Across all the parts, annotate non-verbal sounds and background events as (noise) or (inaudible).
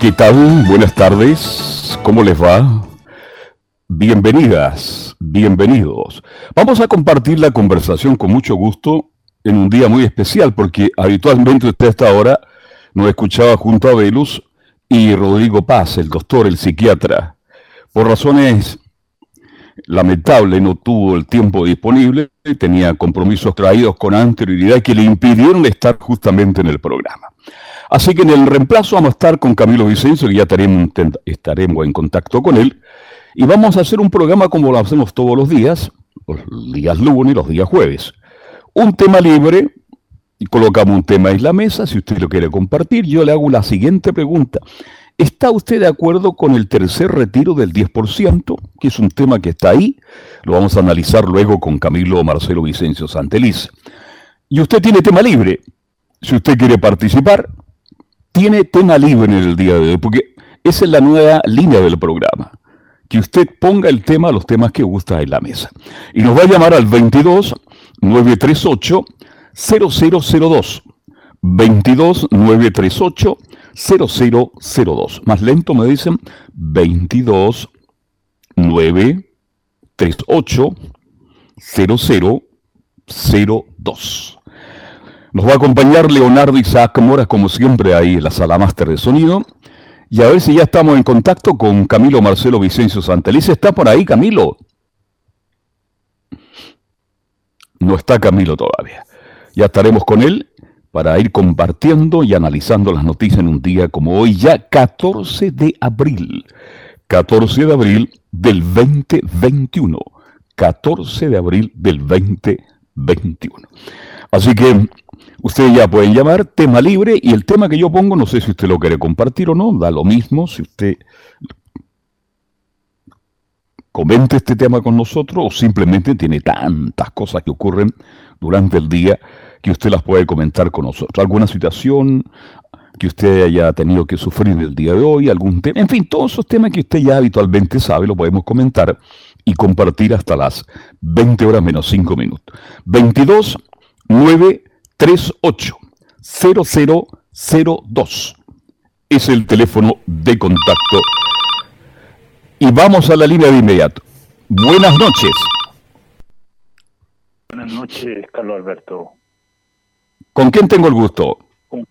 ¿Qué tal? Buenas tardes. ¿Cómo les va? Bienvenidas, bienvenidos. Vamos a compartir la conversación con mucho gusto en un día muy especial porque habitualmente usted hasta ahora nos escuchaba junto a Velus y Rodrigo Paz, el doctor, el psiquiatra. Por razones lamentables no tuvo el tiempo disponible, tenía compromisos traídos con anterioridad que le impidieron estar justamente en el programa. Así que en el reemplazo vamos a estar con Camilo Vicencio, que ya estaremos, en contacto con él, y vamos a hacer un programa como lo hacemos todos los días, los días lunes y los días jueves. Un tema libre, y colocamos un tema en la mesa, si usted lo quiere compartir, yo le hago la siguiente pregunta. ¿Está usted de acuerdo con el tercer retiro del 10%, que es un tema que está ahí? Lo vamos a analizar luego con Camilo Marcelo Vicencio Santeliz. Y usted tiene tema libre. Si usted quiere participar, tiene tema libre en el día de hoy, porque esa es la nueva línea del programa. Que usted ponga el tema, los temas que gusta en la mesa. Y nos va a llamar al 22 938 0002. 22 938 0002. Más lento me dicen 22 938 0002. Nos va a acompañar Leonardo Isaac Mora, como siempre, ahí en la sala máster de sonido. Y a ver si ya estamos en contacto con Camilo Marcelo Vicencio Santeliz. ¿Está por ahí, Camilo? No está Camilo todavía. Ya estaremos con él para ir compartiendo y analizando las noticias en un día como hoy, ya 14 de abril. 14 de abril del 2021. 14 de abril del 2021. Así que Ustedes ya pueden llamar tema libre y el tema que yo pongo, no sé si usted lo quiere compartir o no, da lo mismo. Si usted comente este tema con nosotros o simplemente tiene tantas cosas que ocurren durante el día que usted las puede comentar con nosotros. Alguna situación que usted haya tenido que sufrir el día de hoy, algún tema, en fin, todos esos temas que usted ya habitualmente sabe, lo podemos comentar y compartir hasta las 20 horas menos 5 minutos. 22 9 380002. Es el teléfono de contacto. Y vamos a la línea de inmediato. Buenas noches. Buenas noches, Carlos Alberto. ¿Con quién tengo el gusto? Con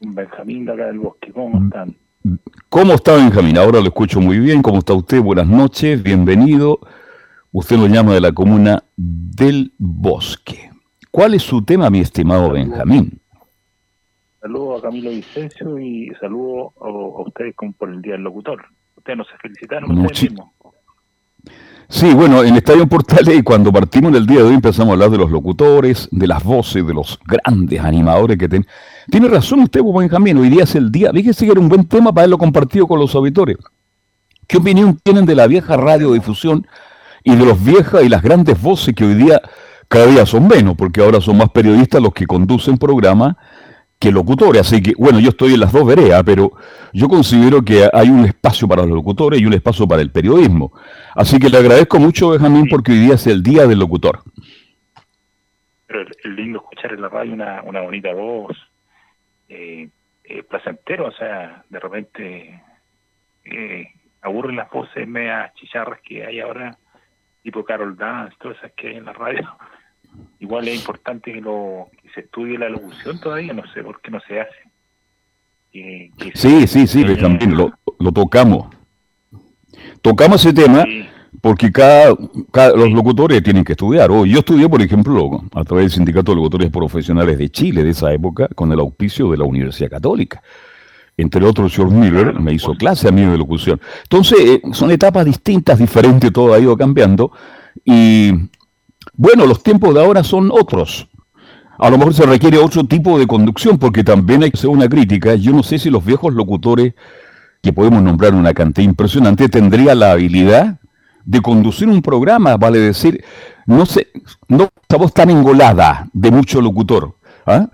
Benjamín de acá del bosque. ¿Cómo están? ¿Cómo está Benjamín? Ahora lo escucho muy bien. ¿Cómo está usted? Buenas noches, bienvenido. Usted lo llama de la comuna del bosque. ¿Cuál es su tema, mi estimado Benjamín? Saludo a Camilo Vicencio y saludo a, ustedes como por el Día del Locutor. Ustedes nos felicitaron ustedes mismos. Sí, bueno, en Estadio Portales, cuando partimos en el día de hoy, empezamos a hablar de los locutores, de las voces, de los grandes animadores que tienen. Tiene razón usted, Benjamín, hoy día es el día. Fíjese que era un buen tema para haberlo compartido con los auditores. ¿Qué opinión tienen de la vieja radiodifusión y de los viejas y las grandes voces que hoy día cada día son menos, porque ahora son más periodistas los que conducen programas que locutores. Así que, bueno, yo estoy en las dos veredas, pero yo considero que hay un espacio para los locutores y un espacio para el periodismo. Así que le agradezco mucho, Benjamín, porque hoy día es el Día del Locutor. Pero es lindo escuchar en la radio una, una bonita voz, eh, eh, placentero, o sea, de repente eh, aburren las voces medias chicharras que hay ahora, tipo Carol Dance, todas esas que hay en la radio igual es importante que, lo, se estudie la locución todavía, no sé por qué no se hace. sí, sí, sí, también lo, lo, tocamos. Tocamos ese tema porque cada, cada, los locutores tienen que estudiar. Oh, yo estudié, por ejemplo, a través del Sindicato de Locutores Profesionales de Chile de esa época, con el auspicio de la Universidad Católica. Entre otros, George Miller me hizo clase a mí de locución. Entonces, eh, son etapas distintas, diferentes, todo ha ido cambiando. Y Bueno, los tiempos de ahora son otros. A lo mejor se requiere otro tipo de conducción, porque también hay que hacer una crítica. Yo no sé si los viejos locutores, que podemos nombrar una cantidad impresionante, tendrían la habilidad de conducir un programa, vale decir, no sé, no esa voz tan engolada de mucho locutor. ¿ah?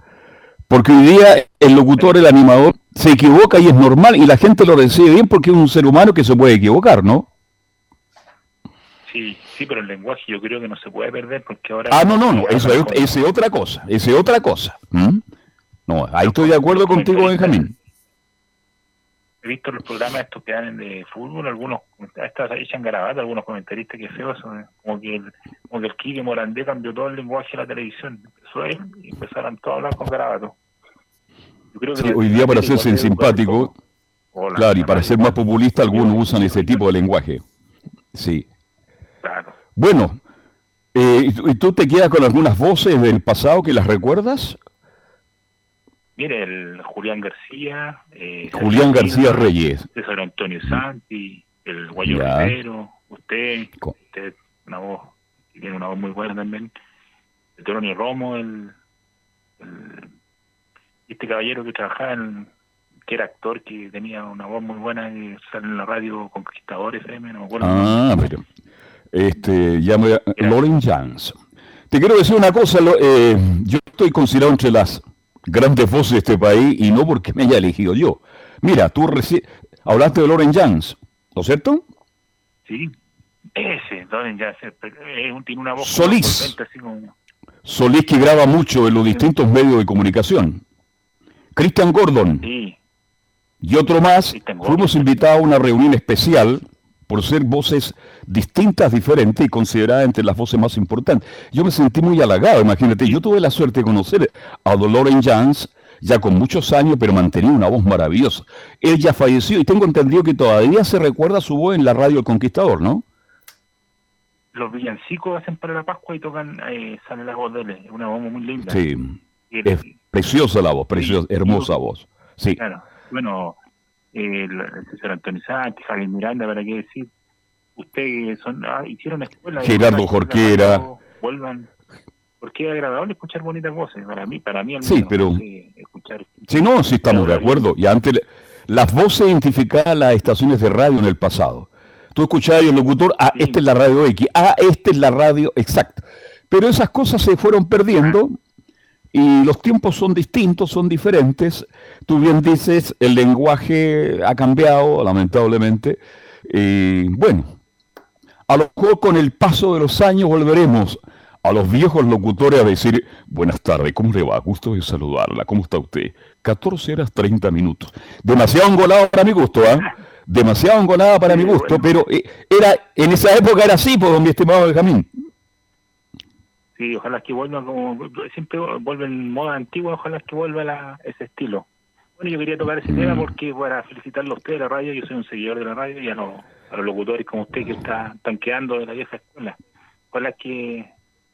Porque hoy día el locutor, el animador, se equivoca y es normal y la gente lo recibe bien porque es un ser humano que se puede equivocar, ¿no? Sí, sí, pero el lenguaje yo creo que no se puede perder porque ahora... Ah, no, no, no, eso es, otra cosa, es otra cosa. No, ahí estoy de acuerdo contigo, Benjamín he visto los programas estos que dan de fútbol, algunos estas echan garabatos, algunos comentaristas que feos, como que el, como que el Quique Morandé cambió todo el lenguaje de la televisión, empezó él y empezaron todos a hablar con garabatos. hoy día para hacerse simpático, claro, y para ser más populista algunos usan ese tipo de lenguaje. Sí. Claro. Bueno, eh, ¿y tú te quedas con algunas voces del pasado que las recuerdas? Mire, el Julián García. Eh, Julián García Reyes. César Antonio Santi, el Guayo Rivero, usted, usted, una voz, tiene una voz muy buena también. El Toronio Romo, el, este caballero que trabajaba en, que era actor, que tenía una voz muy buena y sale en la radio Conquistador FM, no me acuerdo. Ah, pero, este, llamo Loren Jans. Te quiero decir una cosa, eh, yo estoy considerado entre las grandes voces de este país y no porque me haya elegido yo. Mira, tú recién hablaste de Loren Jans, ¿no es cierto? Sí, ese, Loren Jans, tiene una voz Solís. Solís que graba mucho en los distintos medios de comunicación. Christian Gordon. Sí. Y otro más, fuimos invitados a una reunión especial por ser voces distintas, diferentes y consideradas entre las voces más importantes. Yo me sentí muy halagado, imagínate, yo tuve la suerte de conocer a Dolores Jans, ya con muchos años, pero mantenía una voz maravillosa. Él ya falleció y tengo entendido que todavía se recuerda su voz en la radio El Conquistador, ¿no? Los villancicos hacen para la Pascua y tocan, eh, sale la voz de él, una voz muy linda. Sí, es preciosa la voz, preciosa, hermosa voz. Sí. Claro, bueno, el, César Antonio Sánchez, Javier Miranda, para qué decir, ustedes son, ah, hicieron escuela. Gerardo Jorquera. Vuelvan. Porque es agradable escuchar bonitas voces, para mí, para mí al menos. Sí, pero... Escuchar, sí, no, sí estamos de acuerdo. Y antes, las voces identificaban las estaciones de radio en el pasado. Tú escuchabas el locutor, ah, esta es la radio X, ah, esta es la radio, exacto. Pero esas cosas se fueron perdiendo y los tiempos son distintos, son diferentes. Tú bien dices, el lenguaje ha cambiado, lamentablemente. Y bueno, a lo mejor con el paso de los años volveremos a los viejos locutores a decir, buenas tardes, ¿cómo le va? Gusto de saludarla, ¿cómo está usted? 14 horas 30 minutos. Demasiado engolado para mi gusto, ¿ah? Demasiado engolada para mi gusto, pero eh, era en esa época era así, por pues, mi estimado Benjamín. Sí, ojalá que vuelva como siempre vuelve en moda antigua, ojalá que vuelva ese estilo. Bueno, yo quería tocar ese tema mm. porque para felicitarlo a usted de la radio, yo soy un seguidor de la radio y a los, a los locutores como usted que está tanqueando de la vieja escuela. Ojalá que,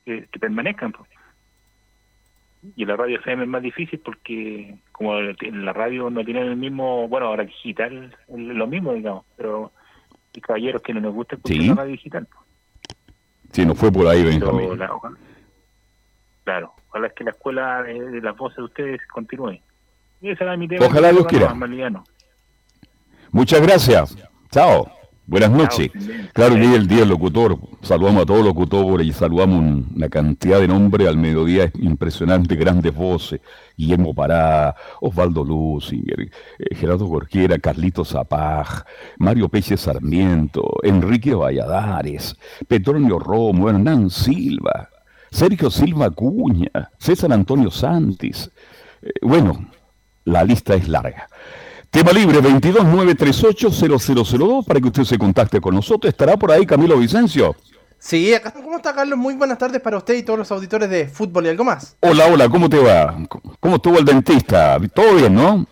que, permanezcan. Pues. Y la radio FM es más difícil porque como en la radio no tienen el mismo, bueno, ahora digital es lo mismo, digamos, pero hay caballeros que no les gusta escuchar la radio digital. Pues. Sí, no fue por ahí, Benjamín. Claro, ojalá que la escuela de, las voces de ustedes continúe. Ojalá Dios quiera. Muchas gracias. Chao. Buenas noches. claro, hoy el día del locutor. Saludamos a todos los locutores y saludamos una cantidad de nombres al mediodía impresionante, grandes voces. Guillermo Pará, Osvaldo Luz, eh, Gerardo Gorquiera, Carlito Zapaj, Mario Pérez Sarmiento, Enrique Valladares, Petronio Romo, Hernán Silva, Sergio Silva Cuña, César Antonio Santis. Eh, bueno, la lista es larga. Tema libre 229380002 para que usted se contacte con nosotros. ¿Estará por ahí Camilo Vicencio? Sí, acá ¿cómo está Carlos? Muy buenas tardes para usted y todos los auditores de fútbol y algo más. Hola, hola, ¿cómo te va? ¿Cómo estuvo el dentista? ¿Todo bien, no?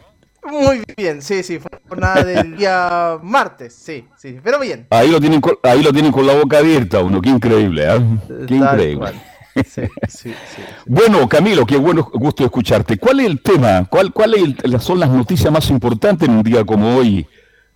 Muy bien, sí, sí, fue jornada del (laughs) día martes, sí, sí, pero bien. Ahí lo tienen con, ahí lo tienen con la boca abierta uno, qué increíble, ¿eh? Qué increíble. Bueno, Camilo, qué bueno gusto escucharte. ¿Cuál es el tema? ¿Cuál, cuál son las noticias más importantes en un día como hoy,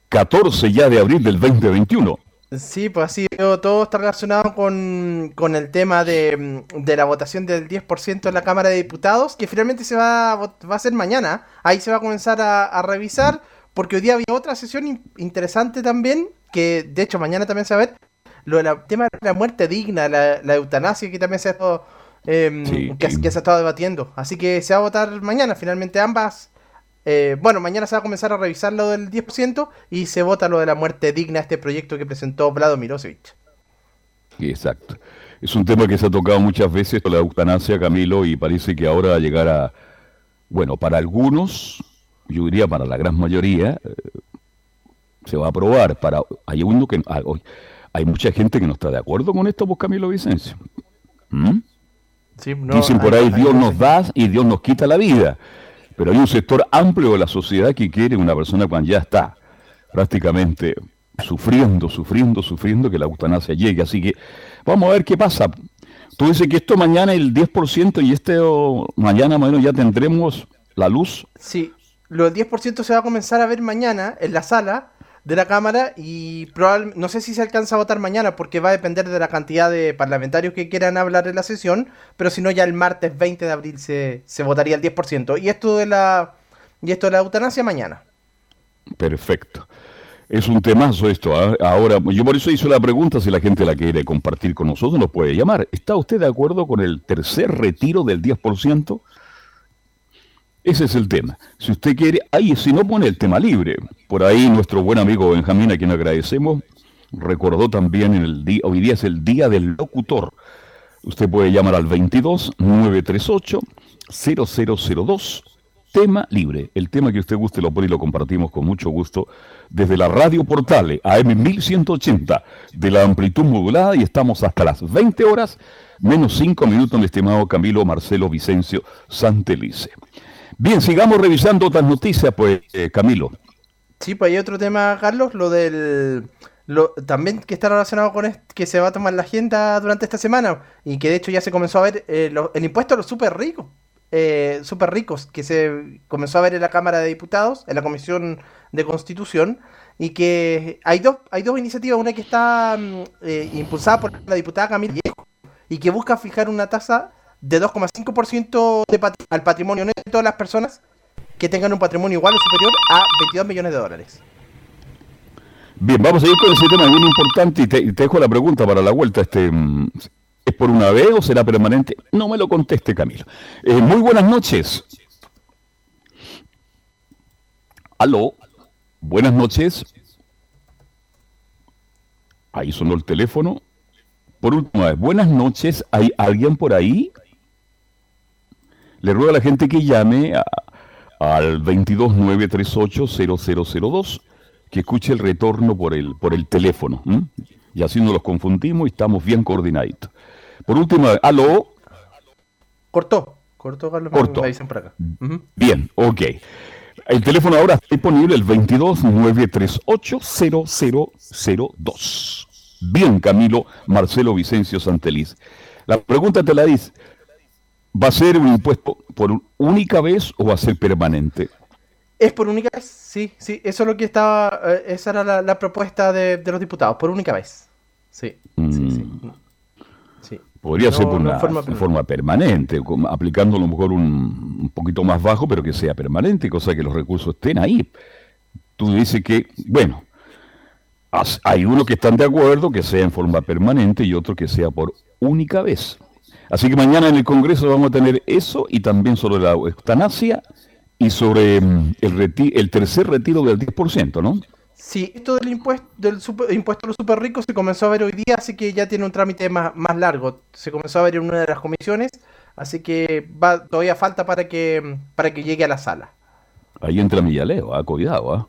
14 ya de abril del 2021? Sí, pues sido todo está relacionado con, con el tema de, de, la votación del 10% en la Cámara de Diputados, que finalmente se va a, va a hacer mañana. Ahí se va a comenzar a, a revisar, porque hoy día había otra sesión interesante también, que de hecho mañana también se va a ver, lo del tema de la muerte digna, la, la eutanasia, que también se ha, estado, eh, Sí, que, sí. que se ha estado debatiendo. Así que se va a votar mañana, finalmente ambas. eh, bueno, mañana se va a comenzar a revisar lo del 10% y se vota lo de la muerte digna, este proyecto que presentó Vlado Mirosevic. Exacto. Es un tema que se ha tocado muchas veces, la eutanasia, Camilo, y parece que ahora va a llegar a, bueno, para algunos, yo diría para la gran mayoría, eh, se va a aprobar. Para, hay uno que, ah, hay mucha gente que no está de acuerdo con esto, pues Camilo Vicencio. ¿Mm? Sí, no, Dicen por ahí, hay Dios nos da y Dios nos quita la vida. Pero hay un sector amplio de la sociedad que quiere una persona cuando ya está prácticamente sufriendo, sufriendo, sufriendo que la eutanasia llegue. Así que vamos a ver qué pasa. Tú dices que esto mañana el 10% y este oh, mañana más o menos ya tendremos la luz. Sí, lo del 10% se va a comenzar a ver mañana en la sala de la Cámara y probablemente, no sé si se alcanza a votar mañana porque va a depender de la cantidad de parlamentarios que quieran hablar en la sesión, pero si no ya el martes 20 de abril se, se votaría el 10%. Y esto de la y esto de la eutanasia mañana. Perfecto. Es un temazo esto. ¿ah? Ahora, yo por eso hice la pregunta, si la gente la quiere compartir con nosotros, nos puede llamar. ¿Está usted de acuerdo con el tercer retiro del 10%? Ese es el tema. Si usted quiere, ahí si no pone el tema libre. Por ahí nuestro buen amigo Benjamín, a quien agradecemos, recordó también en el día, hoy día es el día del locutor. Usted puede llamar al 22 938 0002 tema libre. El tema que usted guste lo pone y lo compartimos con mucho gusto desde la radio Portale AM 1180 de la amplitud modulada y estamos hasta las 20 horas menos 5 minutos, mi estimado Camilo Marcelo Vicencio Santelice. Bien, sigamos revisando otras noticias, pues, eh, Camilo. Sí, pues hay otro tema, Carlos, lo del... También que está relacionado con esto, que se va a tomar la agenda durante esta semana y que de hecho ya se comenzó a ver eh, el impuesto a los súper ricos, eh, súper ricos, que se comenzó a ver en la Cámara de Diputados, en la Comisión de Constitución, y que hay dos, hay dos iniciativas, una que está mm, eh, impulsada por la diputada Camila Viejo y que busca fijar una tasa de 2,5% de pat- al patrimonio neto de todas las personas que tengan un patrimonio igual o superior a 22 millones de dólares. Bien, vamos a ir con ese tema bien importante y te, y te dejo la pregunta para la vuelta. Este, mm, ¿Es por una vez o será permanente? No me lo conteste, Camilo. Eh, muy buenas noches. Aló, buenas noches. Ahí sonó el teléfono. Por última vez, buenas noches. ¿Hay alguien por ahí? Le ruego a la gente que llame a- al 229380002 que escuche el retorno por el, por el teléfono. Y así no los confundimos y estamos bien coordinados. Por último, aló, Cortó. Cortó, Carlos. Cortó. Me dicen por acá. Bien, ok. El teléfono ahora está disponible, el 229380002. Bien, Camilo Marcelo Vicencio Santeliz. La pregunta te la dice, ¿va a ser un impuesto por única vez o va a ser permanente? Es por única vez, sí, sí. Eso es lo que estaba. eh, esa era la, la propuesta de, de los diputados, por única vez. Sí, sí, sí. Sí. Podría No, ser por no una forma en permanente. forma permanente, como aplicando a lo mejor un, un poquito más bajo, pero que sea permanente, cosa que los recursos estén ahí. Tú dices que, bueno, hay unos que están de acuerdo que sea en forma permanente y otros que sea por única vez. Así que mañana en el Congreso vamos a tener eso y también sobre la eutanasia y sobre mm, el, reti- el tercer retiro del 10%, ¿no? Sí, esto del impuesto, del super- impuesto a los super ricos se comenzó a ver hoy día, así que ya tiene un trámite más, más largo. Se comenzó a ver en una de las comisiones, así que va, todavía falta para que, para que llegue a la sala. Ahí entra Millaleo, ah, cuidado, ah.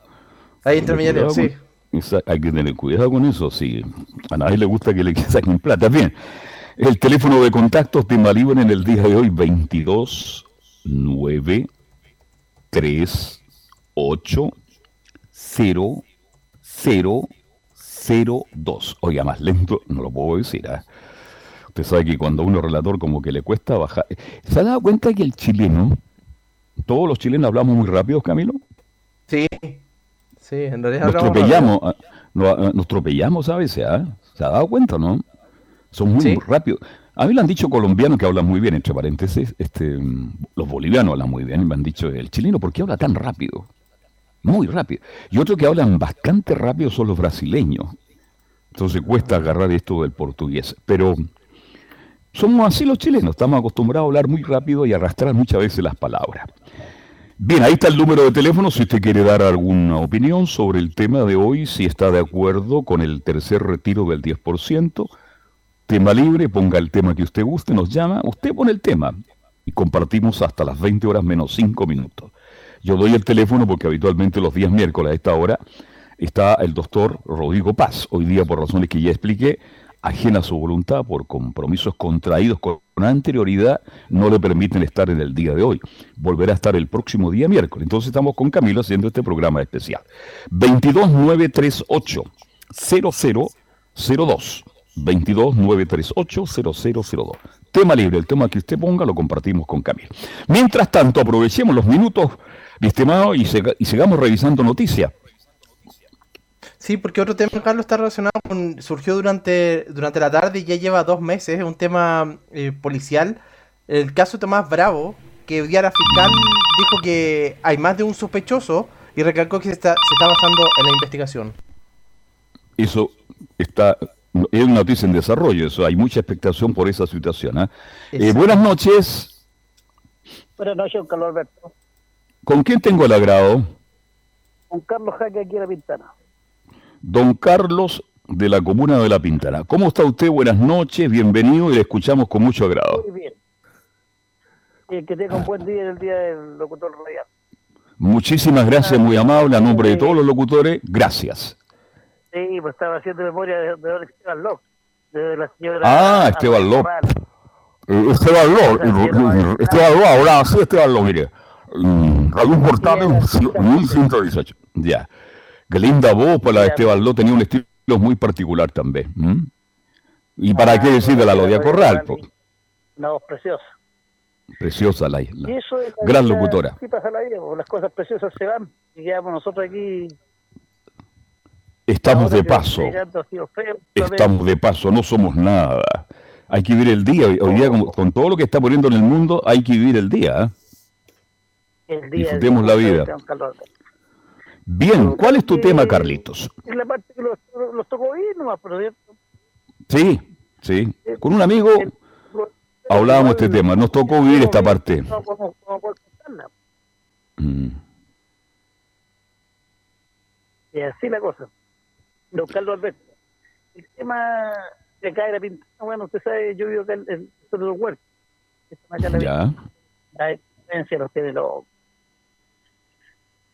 Ahí entra Millaleo, sí. con- hay que tener cuidado con eso, sí. A nadie le gusta que le (laughs) saquen plata. Bien, el teléfono de contactos de Malibu en el día de hoy, 22 9 3 8 0 0 0 2. Oiga, más lento no lo puedo decir, ¿ah? Usted sabe que cuando a uno relator como que le cuesta bajar. ¿Se ha dado cuenta que el chileno, todos los chilenos hablamos muy rápido, Camilo? Sí, Sí, en realidad Nos hablamos tropellamos, ah, no, ah, nos tropellamos a veces, ¿ah? ¿Se ha dado cuenta, no? Son muy Sí. rápidos. A mí lo han dicho colombianos que hablan muy bien, entre paréntesis. Este, los bolivianos hablan muy bien. y Me han dicho, el chileno, ¿por qué habla tan rápido? Muy rápido. Y otros que hablan bastante rápido son los brasileños. Entonces cuesta agarrar esto del portugués. Pero somos así los chilenos. Estamos acostumbrados a hablar muy rápido y arrastrar muchas veces las palabras. Bien, ahí está el número de teléfono si usted quiere dar alguna opinión sobre el tema de hoy, si está de acuerdo con el tercer retiro del 10%. Tema libre, ponga el tema que usted guste, nos llama, usted pone el tema y compartimos hasta las 20 horas menos 5 minutos. Yo doy el teléfono porque habitualmente los días miércoles a esta hora está el doctor Rodrigo Paz. Hoy día, por razones que ya expliqué, ajena a su voluntad, por compromisos contraídos con anterioridad, no le permiten estar en el día de hoy. Volverá a estar el próximo día miércoles. Entonces estamos con Camilo haciendo este programa especial. 22938 0002 22938 0002 Tema libre, el tema que usted ponga lo compartimos con Camilo. Mientras tanto, aprovechemos los minutos, mi estimado, y, sega- y sigamos revisando noticias. Sí, porque otro tema, Carlos, está relacionado con. surgió durante, durante la tarde y ya lleva dos meses, es un tema eh, policial. El caso de Tomás Bravo, que hoy día la fiscal dijo que hay más de un sospechoso y recalcó que se está, se está basando en la investigación. Eso está, es una noticia en desarrollo, eso hay mucha expectación por esa situación. ¿ah? Eh, buenas noches, Buenas noches, don Carlos Alberto. ¿con quién tengo el agrado? Con Carlos Jaque aquí en la Pintana. Don Carlos de la comuna de La Pintana. ¿Cómo está usted? Buenas noches, bienvenido y le escuchamos con mucho agrado. Muy bien. Y que tenga un buen día en el día del locutor radial. Muchísimas gracias, muy amable, a nombre de todos los locutores, gracias. Sí, pues estaba haciendo memoria de, de Esteban López, de la señora. Ah, Esteban López. Morales. Eh, Esteban Ló, Esteban Ló, ahora sí, Esteban Ló, mire. Mm, portal Sí, 1118. Ya. Qué linda voz para la de Esteban Ló, tenía un estilo muy particular también. ¿m? ¿Y para Ah, qué decir de la Lodia Corral? po? Una voz preciosa. Preciosa la isla. es la Gran vida, locutora. Así pasa la vida, pues, las cosas preciosas se van y quedamos nosotros aquí. Estamos de paso. Estamos de paso, no somos nada. Hay que vivir el día. Hoy día, con, con todo lo que está poniendo en el mundo, hay que vivir el día. ¿eh? el día disfrutemos la vida. Bien, ¿cuál es tu Eh, tema, Carlitos? Es la parte que los, los tocó ir nomás, pero. Sí, sí. Con un amigo hablábamos este tema. Nos tocó vivir esta parte. Mm. Y así la cosa. Don Carlos Alberto. El tema de acá de la Pintana, bueno, usted sabe, yo vivo acá en el sur de los huertos. Estamos acá en la Ya. La experiencia los tiene los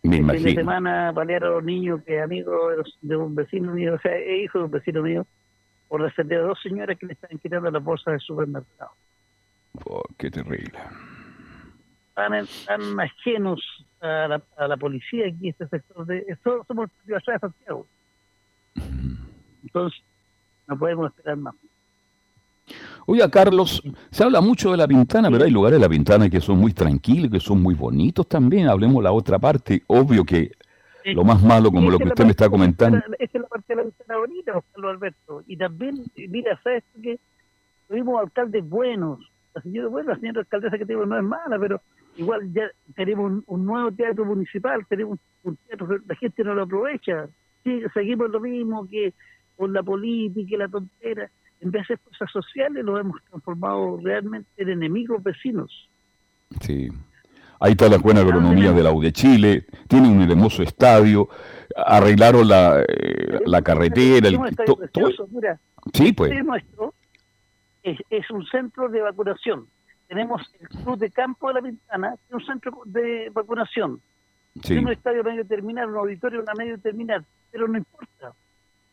me El fin de semana balearon a los niños que es amigo de, un vecino mío, o sea, hijo de un vecino mío, por defender a dos señoras que le estaban quitando las bolsas del supermercado. Oh, qué terrible. Tan, tan ajenos a la, a la policía aquí, este sector de. Todos somos allá de Santiago. Entonces, no podemos esperar más. Oiga, Carlos, se habla mucho de la Pintana, pero hay lugares de la Pintana que son muy tranquilos, que son muy bonitos también. Hablemos la otra parte. Obvio que lo más malo, como lo que usted me está comentando. Esa es la parte de la ventana bonita, Carlos Alberto. Y también, mira, ¿sabes que tuvimos alcaldes buenos? La señora, bueno, la señora alcaldesa que tenemos no es mala, pero igual ya tenemos un, un nuevo teatro municipal, tenemos un teatro la gente no lo aprovecha. Sí, seguimos lo mismo que con la política y la tontera. En vez de cosas sociales, lo hemos transformado realmente en enemigos vecinos. Sí. Ahí está la buena agronomía de la U de Chile, tiene un hermoso estadio, arreglaron la, eh, la carretera, el, to- todo- mira, sí, pues, El nuestro es, es un centro de vacunación. Tenemos el Club de Campo de la Pintana, que es un centro de vacunación. Sí, un estadio medio terminal, un auditorio una medio terminal, pero no importa.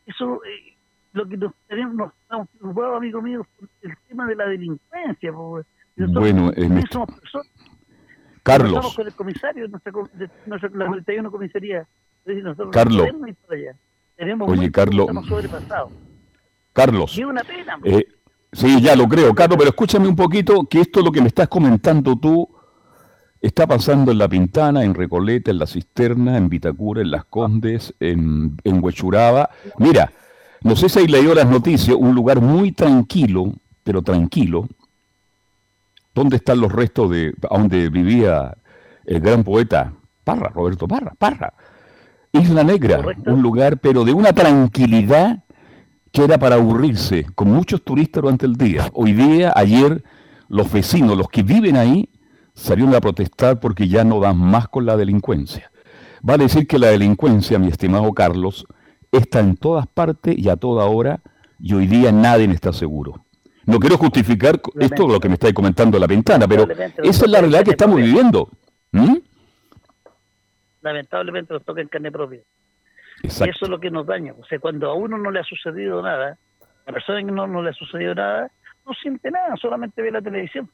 Eso, eh, lo que nos tenemos, nos estamos preocupados, amigo mío, por el tema de la delincuencia. porque nosotros Bueno, también me- somos personas. Carlos, con el comisario nuestra, nuestra la 91 comisaría. Es nosotros no Carlos. podemos ir para allá. Tenemos Oye, Carlos. Estamos sobrepasados. Carlos, Y es una pena. eh, sí, ya lo creo, Carlos, pero escúchame un poquito, que esto es lo que me estás comentando tú, Está pasando en La Pintana, en Recoleta, en La Cisterna, en Vitacura, en Las Condes, en, en Huechuraba. Mira, no sé si hay leído las noticias, un lugar muy tranquilo, pero tranquilo. ¿Dónde están los restos de donde vivía el gran poeta Parra, Roberto Parra? Parra. Isla Negra, un lugar, pero de una tranquilidad que era para aburrirse, con muchos turistas durante el día. Hoy día, ayer, los vecinos, los que viven ahí, salieron a protestar porque ya no dan más con la delincuencia. Vale decir que la delincuencia, mi estimado Carlos, está en todas partes y a toda hora, y hoy día nadie está seguro. No quiero justificar esto lo que me estáis comentando la ventana, pero esa es la realidad que estamos viviendo. ¿Mm? Lamentablemente nos toca en carne propia. Y eso es lo que nos daña. O sea, cuando a uno no le ha sucedido nada, a la persona que no, no le ha sucedido nada, no siente nada, solamente ve la televisión.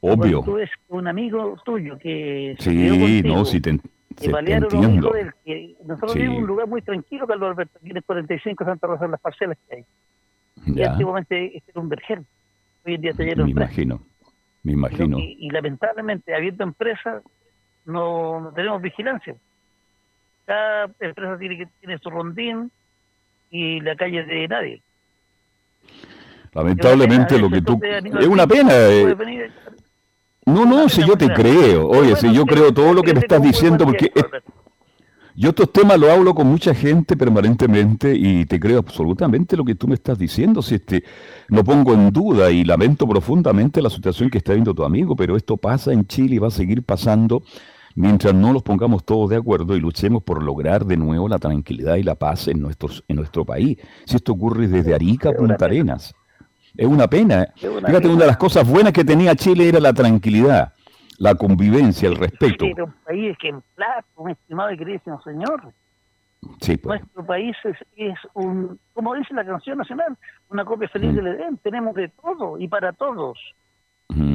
Obvio. tú ves un amigo tuyo que... Sí, no, si te, que entiendo. que nosotros vivimos en un lugar muy tranquilo, Carlos Alberto, aquí en 45 Santa Rosa, en las parcelas que hay. Y antiguamente este era un vergel. Hoy en día lleno Me imagino, me imagino. Y, lamentablemente, habiendo empresas, no, no, tenemos vigilancia. Cada empresa tiene, tiene su rondín y la calle de nadie. Lamentablemente lo que tú... Es una pena. Eh. No, no, si yo te creo. Oye, si yo creo todo lo que me estás diciendo, porque yo estos temas lo hablo con mucha gente permanentemente y te creo absolutamente lo que tú me estás diciendo. Si este, no pongo en duda y lamento profundamente la situación que está viendo tu amigo, pero esto pasa en Chile y va a seguir pasando mientras no nos pongamos todos de acuerdo y luchemos por lograr de nuevo la tranquilidad y la paz en, nuestros, en nuestro país. Si esto ocurre desde Arica a Punta Arenas. Es una pena. Fíjate, una de las cosas buenas que tenía Chile era la tranquilidad, la convivencia, el respeto. Era un país ejemplar, un estimado y queridísimo señor. Sí, pues. Nuestro país es, un, como dice la canción nacional, una copia feliz del Edén. Tenemos de todo y para todos.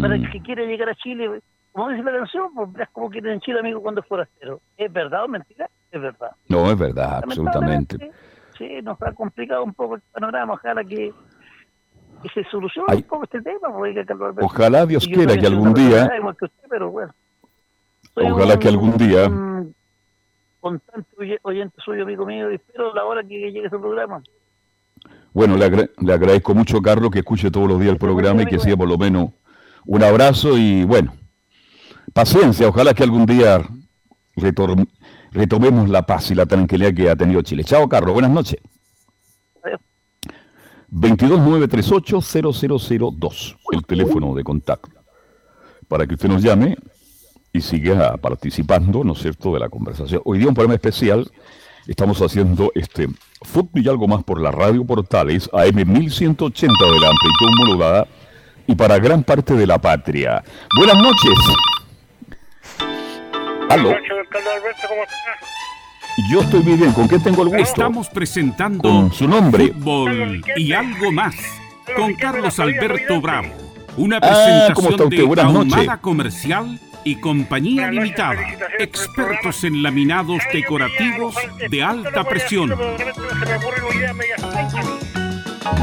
Para el que quiere llegar a Chile, como dice la canción, pues verás cómo quieren en Chile, amigo, cuando es forastero. ¿Es verdad o mentira? Es verdad. No, es verdad, absolutamente. Sí, nos ha complicado un poco el panorama. Ojalá que que se solucione un poco este tema. Ojalá Dios quiera que algún día... Ojalá que algún día... Constante oyente suyo, amigo mío, y espero la hora que llegue ese programa. Bueno, le, le, agradezco mucho, Carlos, que escuche todos los días el programa y que sea por lo menos un abrazo y bueno, paciencia, ojalá que algún día retomemos la paz y la tranquilidad que ha tenido Chile. Chao, Carlos, buenas noches. 22938-0002, el teléfono de contacto, para que usted nos llame y siga participando, ¿no es cierto?, de la conversación. Hoy día un programa especial, estamos haciendo este fútbol y algo más por la radio Portales, AM 1180 de la amplitud modulada y para gran parte de la patria. Buenas noches. Aló. Buenas noches, Alberto, ¿cómo yo estoy muy bien. ¿Con qué tengo el gusto? Estamos presentando su nombre. Fútbol y algo más con Carlos Alberto Bravo. Una ah, presentación de Ahumada Comercial y Compañía Limitada. Expertos en laminados decorativos de alta presión.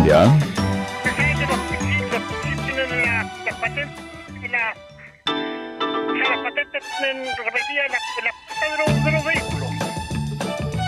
Ya. Las patentes tienen repetidas en la de los.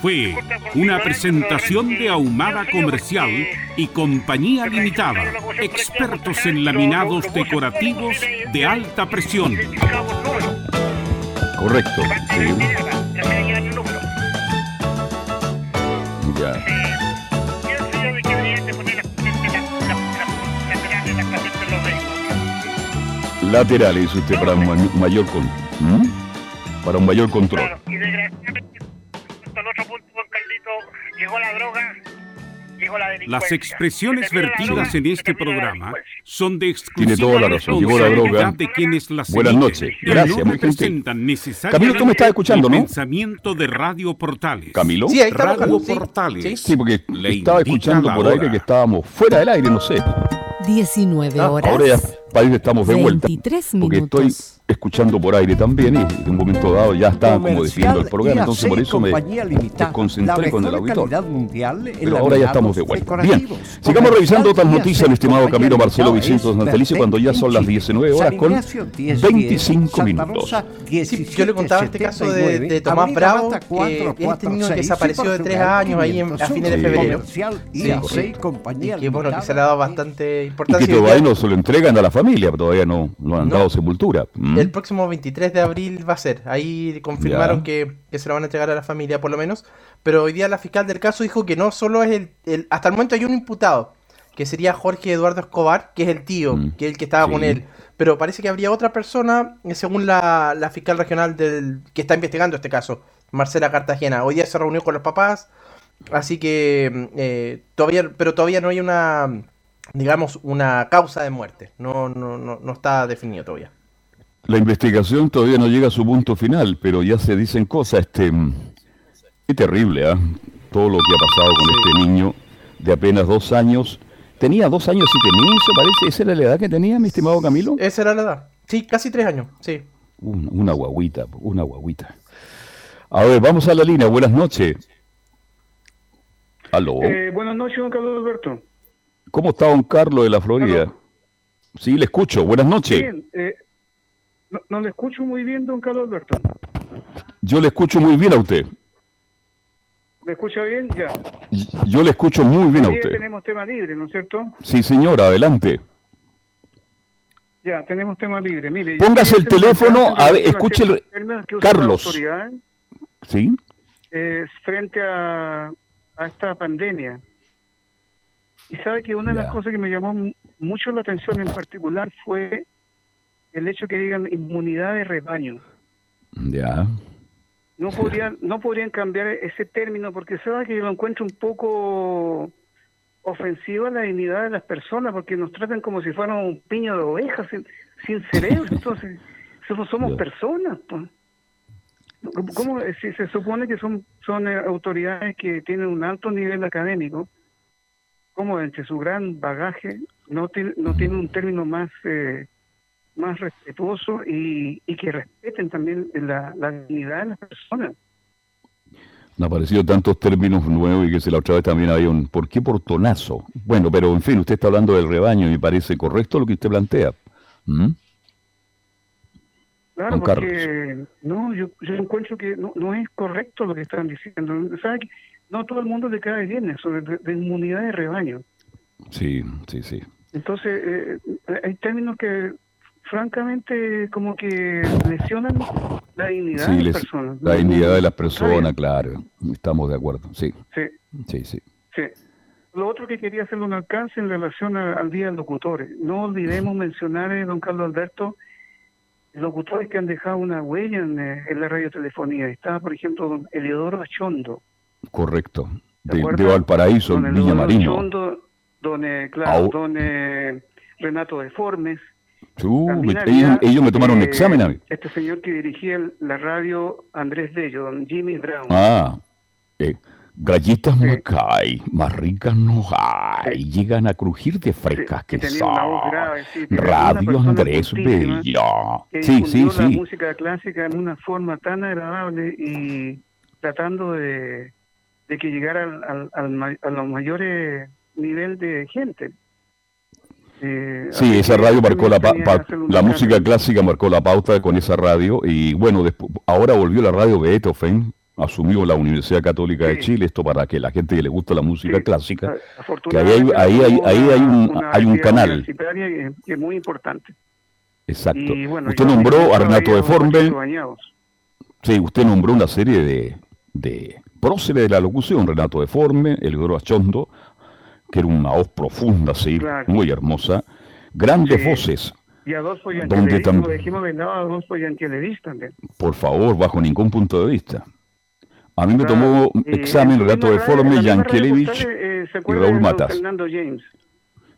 fue una presentación de Ahumada Comercial y Compañía Limitada, expertos en laminados decorativos de alta presión. Correcto. Ya. Laterales, usted para un mayor con, para un mayor control Las expresiones vertidas en este programa son de Tiene toda la razón, llegó la droga. de quienes las Buenas noches, gracias, no muy gentil. Camilo, tú me estás escuchando, ¿no? pensamiento de Radio Portales. Camilo. Sí, ahí estamos, Radio sí. Portales. Sí. Sí, porque Le estaba escuchando la por aire que estábamos fuera del aire, no sé. 19 Ah, horas. Ahora ya que estamos de vuelta. 23 Porque estoy escuchando por aire también y en un momento dado ya estaba como definiendo el programa, entonces por eso me desconcentré con el auditor. Pero ahora ya estamos de vuelta. Bien, sigamos revisando otras noticias, mi estimado Camilo Marcelo Vicente Santelicio, cuando ya son las 19 horas con 25 minutos. Sí, yo le contaba este caso de, de Tomás Bravo, que es este niño que desapareció de tres años ahí en, a fines de Sí. febrero. Sí, Y que bueno, que se le ha dado bastante importancia. que y hoy todavía no se lo entregan a la familia, todavía no, no han No. dado sepultura. ¿Mm? El próximo 23 de abril va a ser. Ahí confirmaron que, que se lo van a entregar a la familia por lo menos. Pero hoy día la fiscal del caso dijo que no solo es el... el- hasta el momento hay un imputado, que sería Jorge Eduardo Escobar, que es el tío, Mm. que es el que estaba Sí. con él. Pero parece que habría otra persona, eh, según la, la fiscal regional del que está investigando este caso, Marcela Cartagena. Hoy día se reunió con los papás, así que... mm, eh, todavía Pero todavía no hay una... Digamos, una causa de muerte. No, no, no, no está definido todavía. La investigación todavía no llega a su punto final, pero ya se dicen cosas. Este, mm, qué terrible, ¿ah? Todo lo que ha pasado con este niño de apenas dos años. Tenía dos años y tenía, se parece. ¿Esa era la edad que tenía, mi estimado Camilo? Esa era la edad. Sí, casi tres años. Sí. Un- una guaguita, una guaguita. A ver, vamos a la línea. Buenas noches. Aló. Eh, buenas noches, don Carlos Alberto. ¿Cómo está don Carlos de la Florida? Sí, le escucho. Buenas noches. Bien, eh, no, no le escucho muy bien, don Carlos Alberto. Yo le escucho muy bien a usted. ¿Me escucha bien? Ya. Yo le escucho muy bien a usted. tenemos tema libre, ¿no es cierto? Sí, señora, adelante. Ya, tenemos tema libre. Mire, Póngase el teléfono, a ver, escúchelo. Carlos. ¿Sí? eh, frente a, a esta pandemia. Y sabe que una de las cosas que me llamó mu- mucho la atención en particular fue el hecho que digan inmunidad de rebaño. Ya. no podrían no podrían cambiar ese término porque sabe que yo lo encuentro un poco ofensivo a la dignidad de las personas porque nos tratan como si fuéramos un piño de ovejas sin, sin cerebro entonces somos, somos personas pues. ¿Cómo- ¿Cómo si se supone que son son eh, autoridades que tienen un alto nivel académico? ¿Cómo entre su gran bagaje no tiene, no tiene un término más eh, más respetuoso y, y que respeten también la, la dignidad de las personas? Me han aparecido tantos términos nuevos y que se la otra vez también había un ¿por qué portonazo? Bueno, pero en fin, usted está hablando del rebaño y me parece correcto lo que usted plantea. ¿Mm? Claro, porque no, yo, yo encuentro que no, no es correcto lo que están diciendo. ¿Sabe que no todo el mundo le cae bien eso de, de inmunidad de rebaño? Sí, sí, sí. Entonces, eh, hay términos que francamente como que lesionan la dignidad Sí, de las personas. la dignidad de las personas, claro. Estamos de acuerdo, sí, Sí, sí, sí. sí. Lo otro que quería hacer un alcance en relación a- al Día del Locutor. No olvidemos mencionar, eh, don Carlos Alberto, locutores que han dejado una huella en, eh, en la radiotelefonía. Está, por ejemplo, don Eliodoro Achondo. Correcto. ¿Se De, de Valparaíso, Don Eliodoro Marino. Achondo, don, eh, claro, don eh, Renato Deformes. Ellos, ellos me tomaron un eh, examen a mí. Este señor que dirigía el- la radio Andrés Bello, don Jimmy Brown. Ah, eh, galletas Sí. Macay, más ricas no hay, llegan a crujir de frescas que que son. grave, sí, Radio Andrés Bello. Sí, sí, difundió la sí. música clásica en una forma tan agradable y tratando de, de que llegara al, al, al a los mayores nivel de gente. Eh, Sí, esa que radio marcó la, pa- que la música clásica marcó la pauta con esa radio y bueno, despu- ahora volvió la radio Beethoven, asumió la Universidad Católica de. Chile, esto para que la gente que le gusta la música Sí, clásica, afortunadamente, ahí hay- ahí hay- ahí hay un- hay un canal. que- que es muy importante. exacto. Y, bueno, usted nombró a Renato de Forme, sí, usted nombró una serie de, de próceres de la locución, Renato de Forme, Elidoro Achondo, que era una voz profunda, sí, Claro. muy hermosa, grandes Sí. voces, Y Adolfo ¿Dónde Yankelevich, tam- dijimos lado a Adolfo Yankelevich también. por favor, bajo ningún punto de vista. A mí me Claro. tomó Y examen Renato de misma radio- Forme, en la misma radio Yankelevich, eh, y Raúl Matas. Fernando James.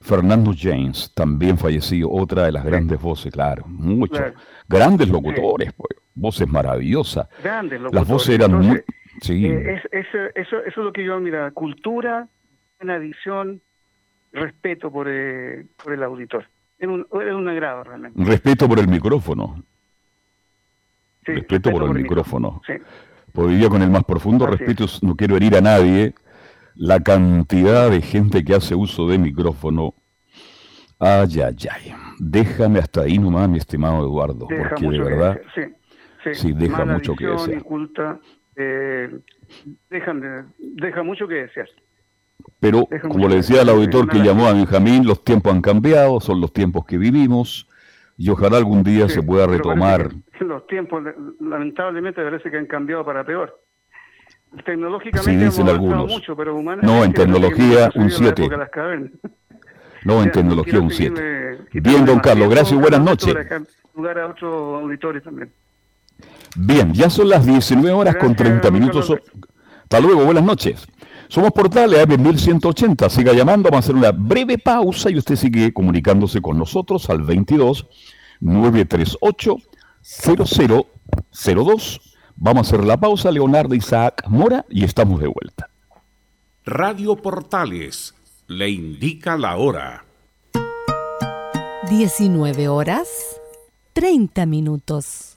Fernando James, también fallecido, otra de las grandes voces, claro, mucho. Claro. Grandes locutores, pues, voces maravillosas. Grandes Las locutores. voces eran muy... Sí, eh, es, es- eso, eso es lo que yo mira, cultura, una visión, respeto por, eh, por el auditor. Es un, es un agrado realmente. respeto por el micrófono, Sí, respeto por el micrófono. Sí. Pues diría con el más profundo Así respeto, no quiero herir a nadie, la cantidad de gente que hace uso de micrófono. Ay, ay, ay. Déjame hasta ahí nomás, mi estimado Eduardo, Deja porque de verdad, sí, sí. sí, deja Mala mucho que desear. inculta, eh, dejan de- deja mucho que desear. pero como le decía al auditor que llamó a Benjamín, los tiempos han cambiado, son los tiempos que vivimos, y ojalá algún día Sí, se pueda retomar. Los tiempos, lamentablemente, parece que han cambiado para peor. Tecnológicamente Sí, dicen algunos. mucho, pero humanamente... No, en tecnología, un subido la 7. época de las cavernas. No, en (laughs) Ya, tecnología un seguir, 7. eh, Bien, don Carlos, gracias y buenas noches. para dejar lugar a otros auditores también. Bien, ya son las 19 horas con Gracias, 30 don minutos. Hasta luego, buenas noches. Somos Portales AM 1180. Siga llamando, vamos a hacer una breve pausa y usted sigue comunicándose con nosotros al 22 938 0002. Vamos a hacer la pausa, Leonardo Isaac Mora, y estamos de vuelta. Radio Portales le indica la hora. 19 horas 30 minutos.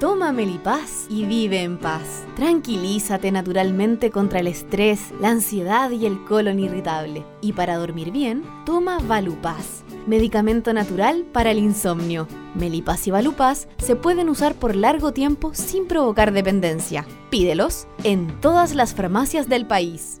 Toma Melipaz y vive en paz. Tranquilízate naturalmente contra el estrés, la ansiedad y el colon irritable. Y para dormir bien, toma Valupaz, medicamento natural para el insomnio. Melipaz y Valupaz se pueden usar por largo tiempo sin provocar dependencia. Pídelos en todas las farmacias del país.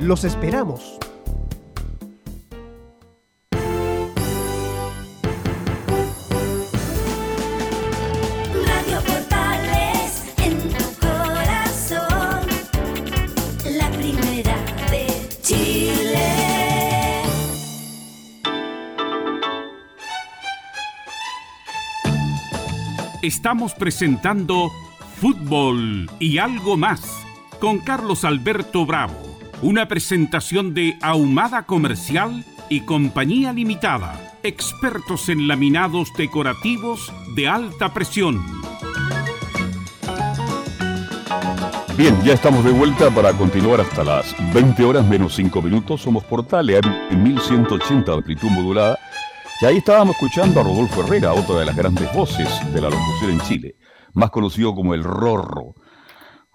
Los esperamos. Radio Portales en tu corazón, la primera de Chile. Estamos presentando Fútbol y algo más con Carlos Alberto Bravo. Una presentación de Ahumada Comercial y Compañía Limitada. Expertos en laminados decorativos de alta presión. Bien, ya estamos de vuelta para continuar hasta las 20 horas menos 5 minutos. Somos Portales en 1180 de amplitud modulada. Y ahí estábamos escuchando a Rodolfo Herrera, otra de las grandes voces de la locución en Chile, más conocido como el Rorro,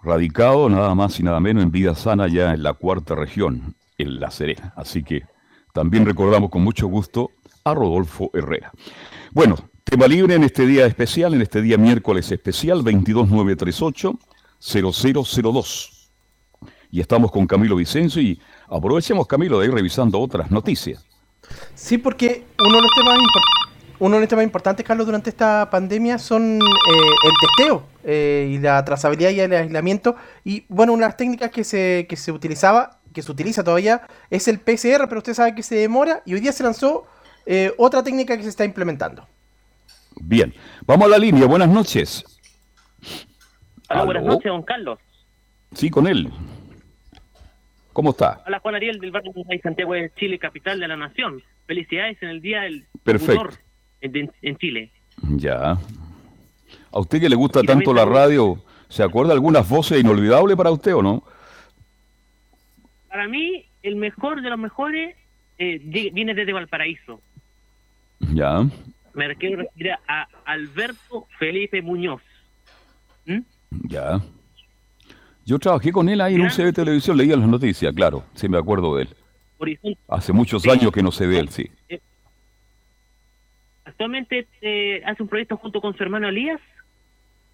radicado nada más y nada menos en Vida Sana ya en la cuarta región, en La Serena. Así que también recordamos con mucho gusto a Rodolfo Herrera. Bueno, tema libre en este día especial, en este día miércoles especial, 22938 0002. Y estamos con Camilo Vicencio y aprovechemos, Camilo, de ir revisando otras noticias. Sí, porque uno de los temas, impor- uno de los temas importantes, Carlos, durante esta pandemia son eh, el testeo eh, y la trazabilidad y el aislamiento. Y bueno, una de las técnicas que se, que se utilizaba, que se utiliza todavía, es el PCR, pero usted sabe que se demora y hoy día se lanzó eh, otra técnica que se está implementando. Bien, vamos a la línea. Buenas noches. Hola, buenas noches, don Carlos. Sí, con él. ¿Cómo está? Hola, Juan Ariel del barrio de Santiago de Chile, capital de la nación. Felicidades en el Día del Perfecto. En, en Chile. Ya. ¿A usted que le gusta Y tanto la radio, se acuerda algunas voces inolvidables para usted o no? Para mí, el mejor de los mejores eh, viene desde Valparaíso. Ya. Me referir a Alberto Felipe Muñoz. ¿Mm? Ya. Yo trabajé con él ahí en un. CB de televisión, leía las noticias, claro, sí me acuerdo de él. Horizonte. Hace muchos Sí. años que no sé de él, sí. Actualmente eh, hace un proyecto junto con su hermano Elías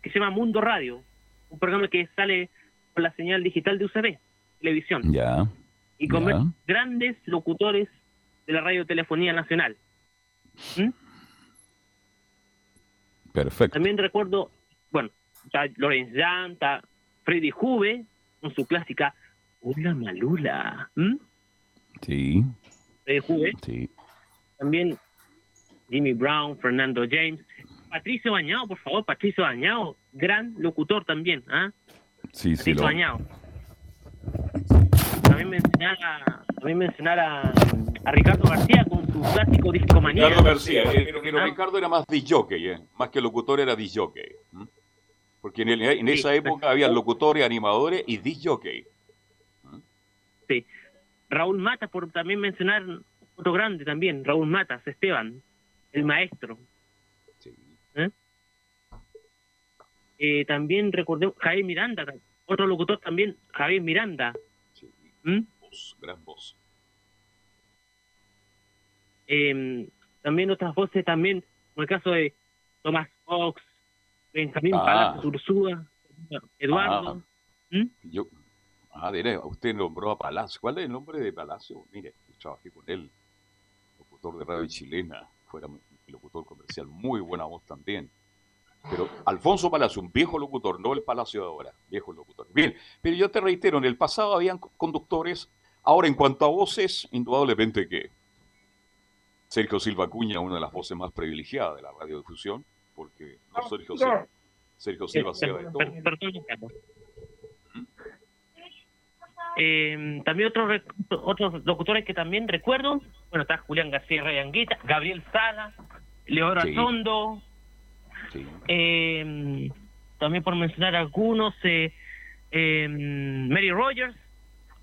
que se llama Mundo Radio, un programa que sale por la señal digital de UCB, televisión, Ya. y con grandes locutores de la radiotelefonía nacional. ¿Mm? Perfecto. También recuerdo, bueno, está Lorenz Jan, está Freddy Juve con su clásica Hola Malula. ¿Mm? Sí, Freddy Juve. sí. También Jimmy Brown, Fernando James. Patricio Bañado, por favor, Patricio Bañado, gran locutor también. ¿ah? Sí, sí. Patricio Lo... Bañado. También mencionar a, también mencionar a, a Ricardo García con su clásico discomanía. Ricardo García, eh, pero, pero Ah. Ricardo era más disjockey, eh, más que locutor era disjockey. Porque en, el- en Sí, esa época había locutores, animadores y disjockey. Sí. Raúl Mata, por también mencionar otro grande también, Raúl Matas, Esteban, el maestro. ¿Eh? Eh, también recordé Javier Miranda, otro locutor también, Javier Miranda. ¿Mm? Voz, gran voz. Eh, también otras voces también, como el caso de Tomás Fox, Benjamín Ah. Palacios Ursúa, Eduardo. ¿Mm? Yo, ah, usted nombró a Palacio. ¿Cuál es el nombre de Palacio? Mire, yo trabajé con él, locutor de radio chilena, fuera un locutor comercial, muy buena voz también. Pero Alfonso Palacio, un viejo locutor, no el Palacio de ahora, viejo locutor. Bien, pero yo te reitero, en el pasado habían co- conductores. Ahora, en cuanto a voces, indudablemente que Sergio Silva Cuña, una de las voces más privilegiadas de la radiodifusión, porque no Sergio Silva, Sergio Silva de todo. per- perdón, Carlos. Eh, también otros otros locutores que también recuerdo, bueno, está Julián García Rayanguita, Gabriel Sala, Leora Sí. Eh, también por mencionar algunos, eh, eh, Mary Rogers,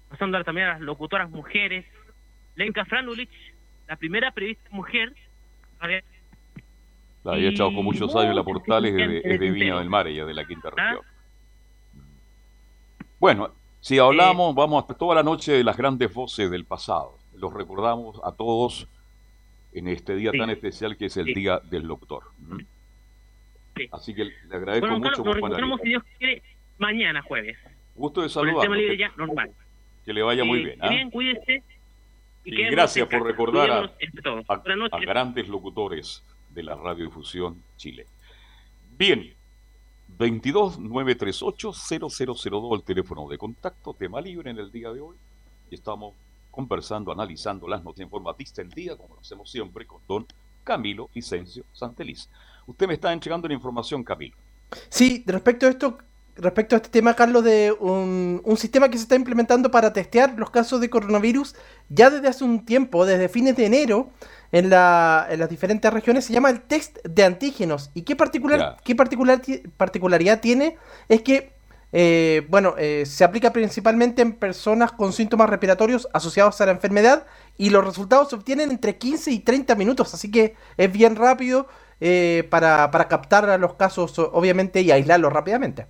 pasando también a las locutoras mujeres, Lenka Franulich, la primera periodista mujer, La había echado con muchos años la Portales es de, es de Viña del Mar, ella de la quinta ¿Ah? región. Bueno, si hablamos, vamos a toda la noche de las grandes voces del pasado. Los recordamos a todos en este día Sí. tan especial que es el Sí. Día del. Sí. Así que le agradezco Bueno, mucho Carlos, nos si Dios quiere, mañana jueves. Gusto de ya normal. que le vaya muy bien. ¿ah? bien, cuídese. Y quedémonos gracias por recordar a, a- a grandes locutores de la radiodifusión Chile. Bien, 22 938 0002 el teléfono de contacto, tema libre en el día de hoy. Y estamos conversando, analizando las noticias en forma distendida, como lo hacemos siempre, con don Camilo Licencio Santeliz. Usted me está entregando la información, Camilo. Sí, respecto a esto, respecto a este tema, Carlos, de un, un sistema que se está implementando para testear los casos de coronavirus ya desde hace un tiempo, desde fines de enero, en, la, en las diferentes regiones, se llama el test de antígenos. ¿Y qué, particular, qué particular, ti- particularidad tiene? Es que, eh, bueno, eh, se aplica principalmente en personas con síntomas respiratorios asociados a la enfermedad y los resultados se obtienen entre 15 y 30 minutos, así que es bien rápido eh, para, para captar a los casos, obviamente, y aislarlos rápidamente.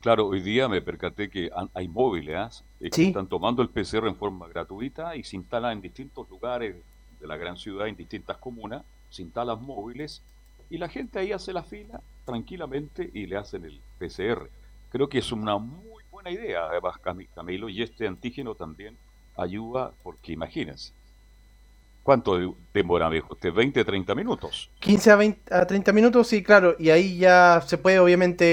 Claro, hoy día me percaté que han- hay móviles ¿ah? Eh, que Sí. están tomando el PCR en forma gratuita y se instalan en distintos lugares de la gran ciudad, en distintas comunas, se instalan móviles y la gente ahí hace la fila tranquilamente y le hacen el PCR. Creo que es una muy buena idea, además, Cami- Camilo, y este antígeno también ayuda, porque imagínense, ¿Cuánto de- demora, dijo usted? ¿20, 30 minutos? 15 a, 20 a 30 minutos, sí, claro. Y ahí ya se puede obviamente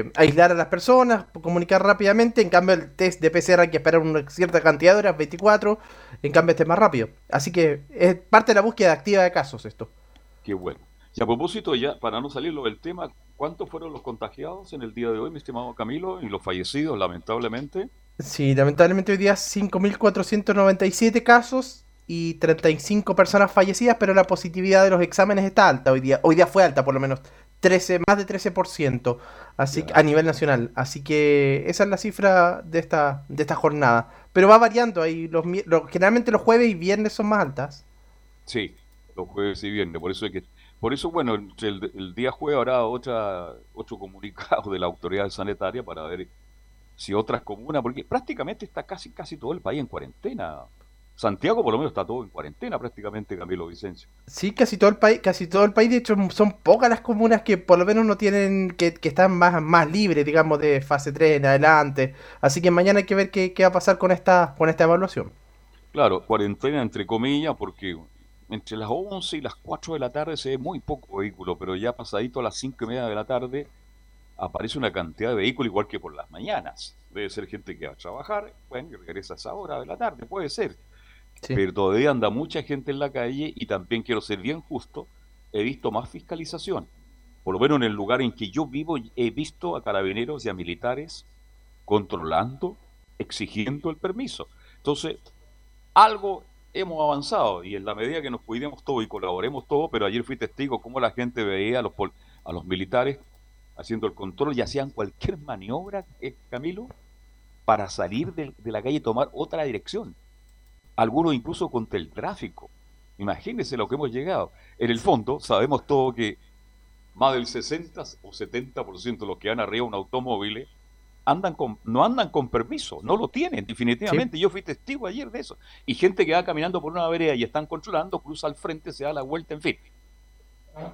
eh, aislar a las personas, comunicar rápidamente. En cambio, el test de PCR hay que esperar una cierta cantidad de horas, 24. En cambio, este es más rápido. Así que es parte de la búsqueda activa de casos esto. Qué bueno. Y a propósito, ya para no salirlo del tema, ¿cuántos fueron los contagiados en el día de hoy, mi estimado Camilo? Y los fallecidos, lamentablemente. Sí, lamentablemente hoy día 5.497 casos y 35 personas fallecidas, pero la positividad de los exámenes está alta hoy día. Hoy día fue alta, por lo menos 13, más de 13%, así que- a nivel nacional. Así que esa es la cifra de esta, de esta jornada. Pero va variando ahí. Los, generalmente los jueves y viernes son más altas. Sí, los jueves y viernes. Por eso hay que, por eso, bueno, el, el día jueves habrá otra, otro comunicado de la autoridad sanitaria para ver si otras comunas, porque prácticamente está casi, casi todo el país en cuarentena. Santiago por lo menos está todo en cuarentena prácticamente, Camilo Vicencio. Sí, casi todo el país, casi todo el país, de hecho, son pocas las comunas que por lo menos no tienen, que, que están más, más libres, digamos, de fase 3 en adelante. Así que mañana hay que ver qué, qué va a pasar con esta, con esta evaluación. Claro, cuarentena entre comillas, porque entre las 11 y las 4 de la tarde se ve muy poco vehículo, pero ya pasadito a las 5 y media de la tarde aparece una cantidad de vehículos igual que por las mañanas. Debe ser gente que va a trabajar, bueno, y regresa a esa hora de la tarde, puede ser. Sí. Pero todavía anda mucha gente en la calle y también quiero ser bien justo, he visto más fiscalización. Por lo menos en el lugar en que yo vivo he visto a carabineros y a militares controlando, exigiendo el permiso. Entonces, algo hemos avanzado y en la medida que nos cuidemos todos y colaboremos todos, pero ayer fui testigo cómo la gente veía a los, pol- a los militares haciendo el control y hacían cualquier maniobra, eh, Camilo, para salir de, la calle y tomar otra dirección. Algunos incluso contra el tráfico. Imagínense lo que hemos llegado. En el fondo, sabemos todo que más del 60 o 70% de los que van arriba de un automóvil eh, andan con, no andan con permiso, no lo tienen, definitivamente. Yo fui testigo ayer de eso. Y gente que va caminando por una vereda y están controlando, cruza al frente, se da la vuelta, en fin.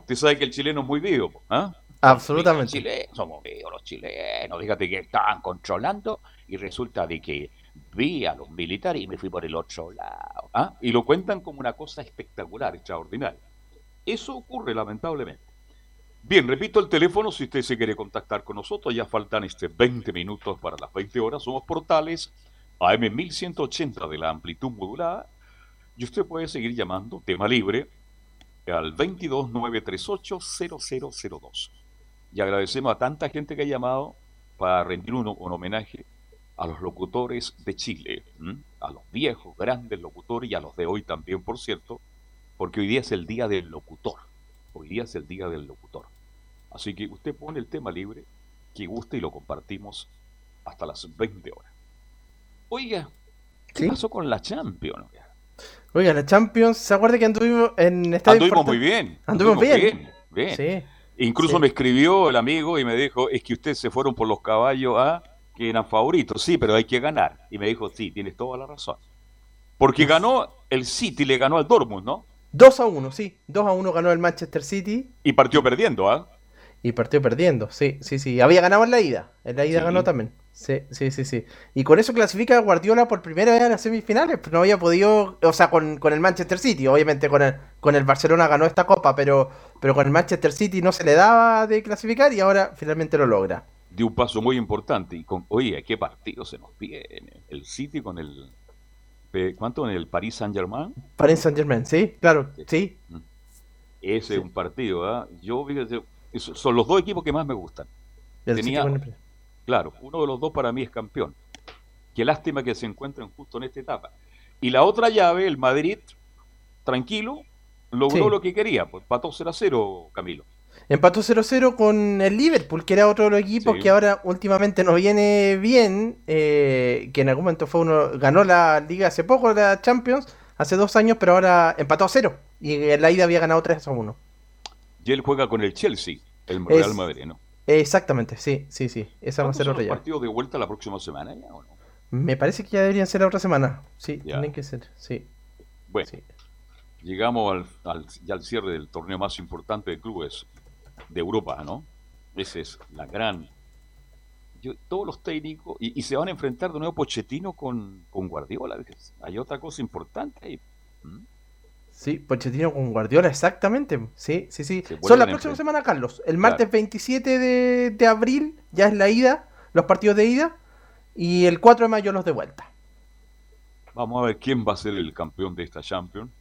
Usted sabe que el chileno es muy vivo, ¿ah? Absolutamente. Chilenos, somos vivos los chilenos. Fíjate que estaban controlando y resulta de que vi a los militares y me fui por el otro lado. ¿ah? Y lo cuentan como una cosa espectacular, extraordinaria. Eso ocurre lamentablemente. Bien, repito el teléfono si usted se quiere contactar con nosotros. Ya faltan este 20 minutos para las 20 horas. Somos portales AM 1180 de la amplitud modulada. Y usted puede seguir llamando, tema libre, al 229380002. Y agradecemos a tanta gente que ha llamado para rendir un, homenaje a los locutores de Chile, a los viejos, grandes locutores y a los de hoy también, por cierto, porque hoy día es el día del locutor. Hoy día es el día del locutor. Así que usted pone el tema libre que guste y lo compartimos hasta las 20 horas. Oiga, ¿qué pasó con la Champions? Oiga, la Champions, ¿se acuerda que anduvimos en estadio Anduvimos muy bien. Anduvimos bien. bien. Sí. Incluso Sí. me escribió el amigo y me dijo, es que ustedes se fueron por los caballos a que eran favoritos. Sí, pero hay que ganar. Y me dijo, sí, tienes toda la razón. Porque ganó el City, le ganó al Dortmund, ¿no? 2 a 1, sí. 2 a 1 ganó el Manchester City Y partió perdiendo, ¿ah? Y partió perdiendo. Sí, sí, sí. Había ganado en la ida. En la ida Sí. ganó también. Sí, sí, sí, sí. Y con eso clasifica a Guardiola por primera vez a las semifinales. No había podido, o sea, con, con el Manchester City. Obviamente con el, con el Barcelona ganó esta copa, pero, pero con el Manchester City no se le daba de clasificar y ahora finalmente lo logra. Dio un paso muy importante. Y con, oye, ¿qué partido se nos viene? El City con el... ¿Cuánto? En el Paris Saint-Germain. Paris Saint Germain, sí, claro, sí. Ese es un partido, ¿ah? Yo, fíjate, son los dos equipos que más me gustan. Tenía- Claro, uno de los dos para mí es campeón. Qué lástima que se encuentren justo en esta etapa. Y la otra llave, el Madrid, tranquilo, logró Sí. lo que quería, pues pató 0 a 0, Camilo. Empató 0-0 con el Liverpool, que era otro de los equipos Sí. que ahora últimamente no viene bien, eh, que en algún momento fue uno, ganó la liga hace poco, la Champions, hace dos años, pero ahora empató a 0. Y en la ida había ganado 3 a 1. Y él juega con el Chelsea, el Es- Real Madrid, ¿no? Exactamente, sí, sí, sí. Esa va a ¿Cuándo ser otra partidos de vuelta la próxima semana ya o no? Me parece que ya deberían ser la otra semana. Sí, Ya. tienen que ser, sí. Bueno, llegamos al, al- ya al cierre del torneo más importante de clubes de Europa, ¿no? Esa es la gran... Yo- todos los técnicos, y, y se van a enfrentar de nuevo Pochettino con, con Guardiola. Hay otra cosa importante ahí. ¿Mm? Sí, Pochettino con Guardiola, exactamente. Sí, sí, sí. Son la próxima semana, Carlos. El martes 27 de, de abril ya es la ida, los partidos de ida. Y el 4 de mayo los de vuelta. Vamos a ver quién va a ser el campeón de esta Champions.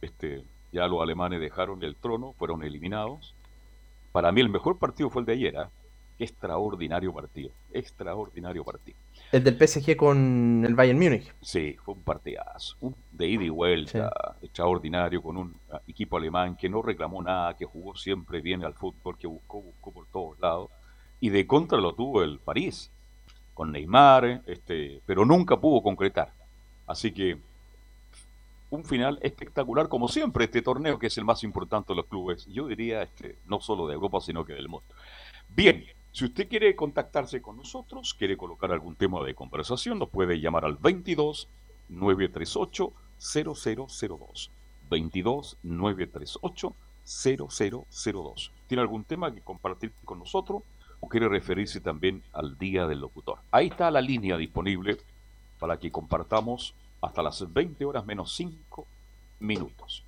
Este, ya los alemanes dejaron el trono, fueron eliminados. Para mí el mejor partido fue el de ayer. ¿ah? Extraordinario partido. Extraordinario partido. El del PSG con el Bayern Múnich. Sí, fue un partidazo. Un de ida y vuelta, extraordinario, con un equipo alemán que no reclamó nada, que jugó siempre bien al fútbol, que buscó, buscó por todos lados. Y de contra lo tuvo el París, con Neymar, este, pero nunca pudo concretar. Así que un final espectacular, como siempre, este torneo que es el más importante de los clubes. Yo diría, este, no solo de Europa, sino que del mundo. Bien, si usted quiere contactarse con nosotros, quiere colocar algún tema de conversación, nos puede llamar al 22 938 0002. 22 938 0002. ¿Tiene algún tema que compartir con nosotros o quiere referirse también al Día del Locutor? Ahí está la línea disponible para que compartamos hasta las 20 horas menos 5 minutos.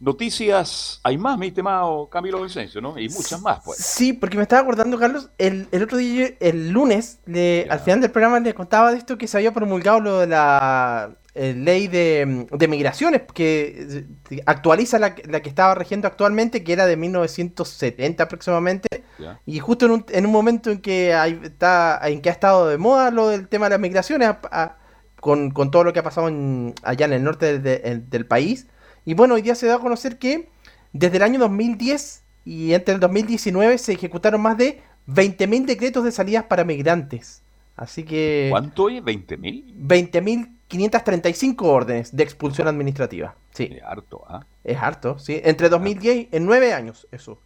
Noticias, hay más, mi estimado Camilo Vicencio, ¿no? Y muchas más, pues. Sí, porque me estaba acordando, Carlos, el, el otro día, el lunes, le- al final del programa le contaba de esto que se había promulgado lo de la eh, ley de, de migraciones, que eh, actualiza la, la que estaba rigiendo actualmente, que era de 1970 aproximadamente, Ya. y justo en un, en un momento en que, hay- está, en que ha estado de moda lo del tema de las migraciones, a- a- con, con todo lo que ha pasado en- allá en el norte del, de- del país. Y bueno, hoy día se da a conocer que desde el año 2010 y entre el 2019 se ejecutaron más de 20.000 decretos de salidas para migrantes. Así que... ¿Cuánto es? ¿20 mil? 20.535 órdenes de expulsión administrativa. Sí. Es harto, ¿ah? Es harto, sí. Entre 2010 en nueve años, eso.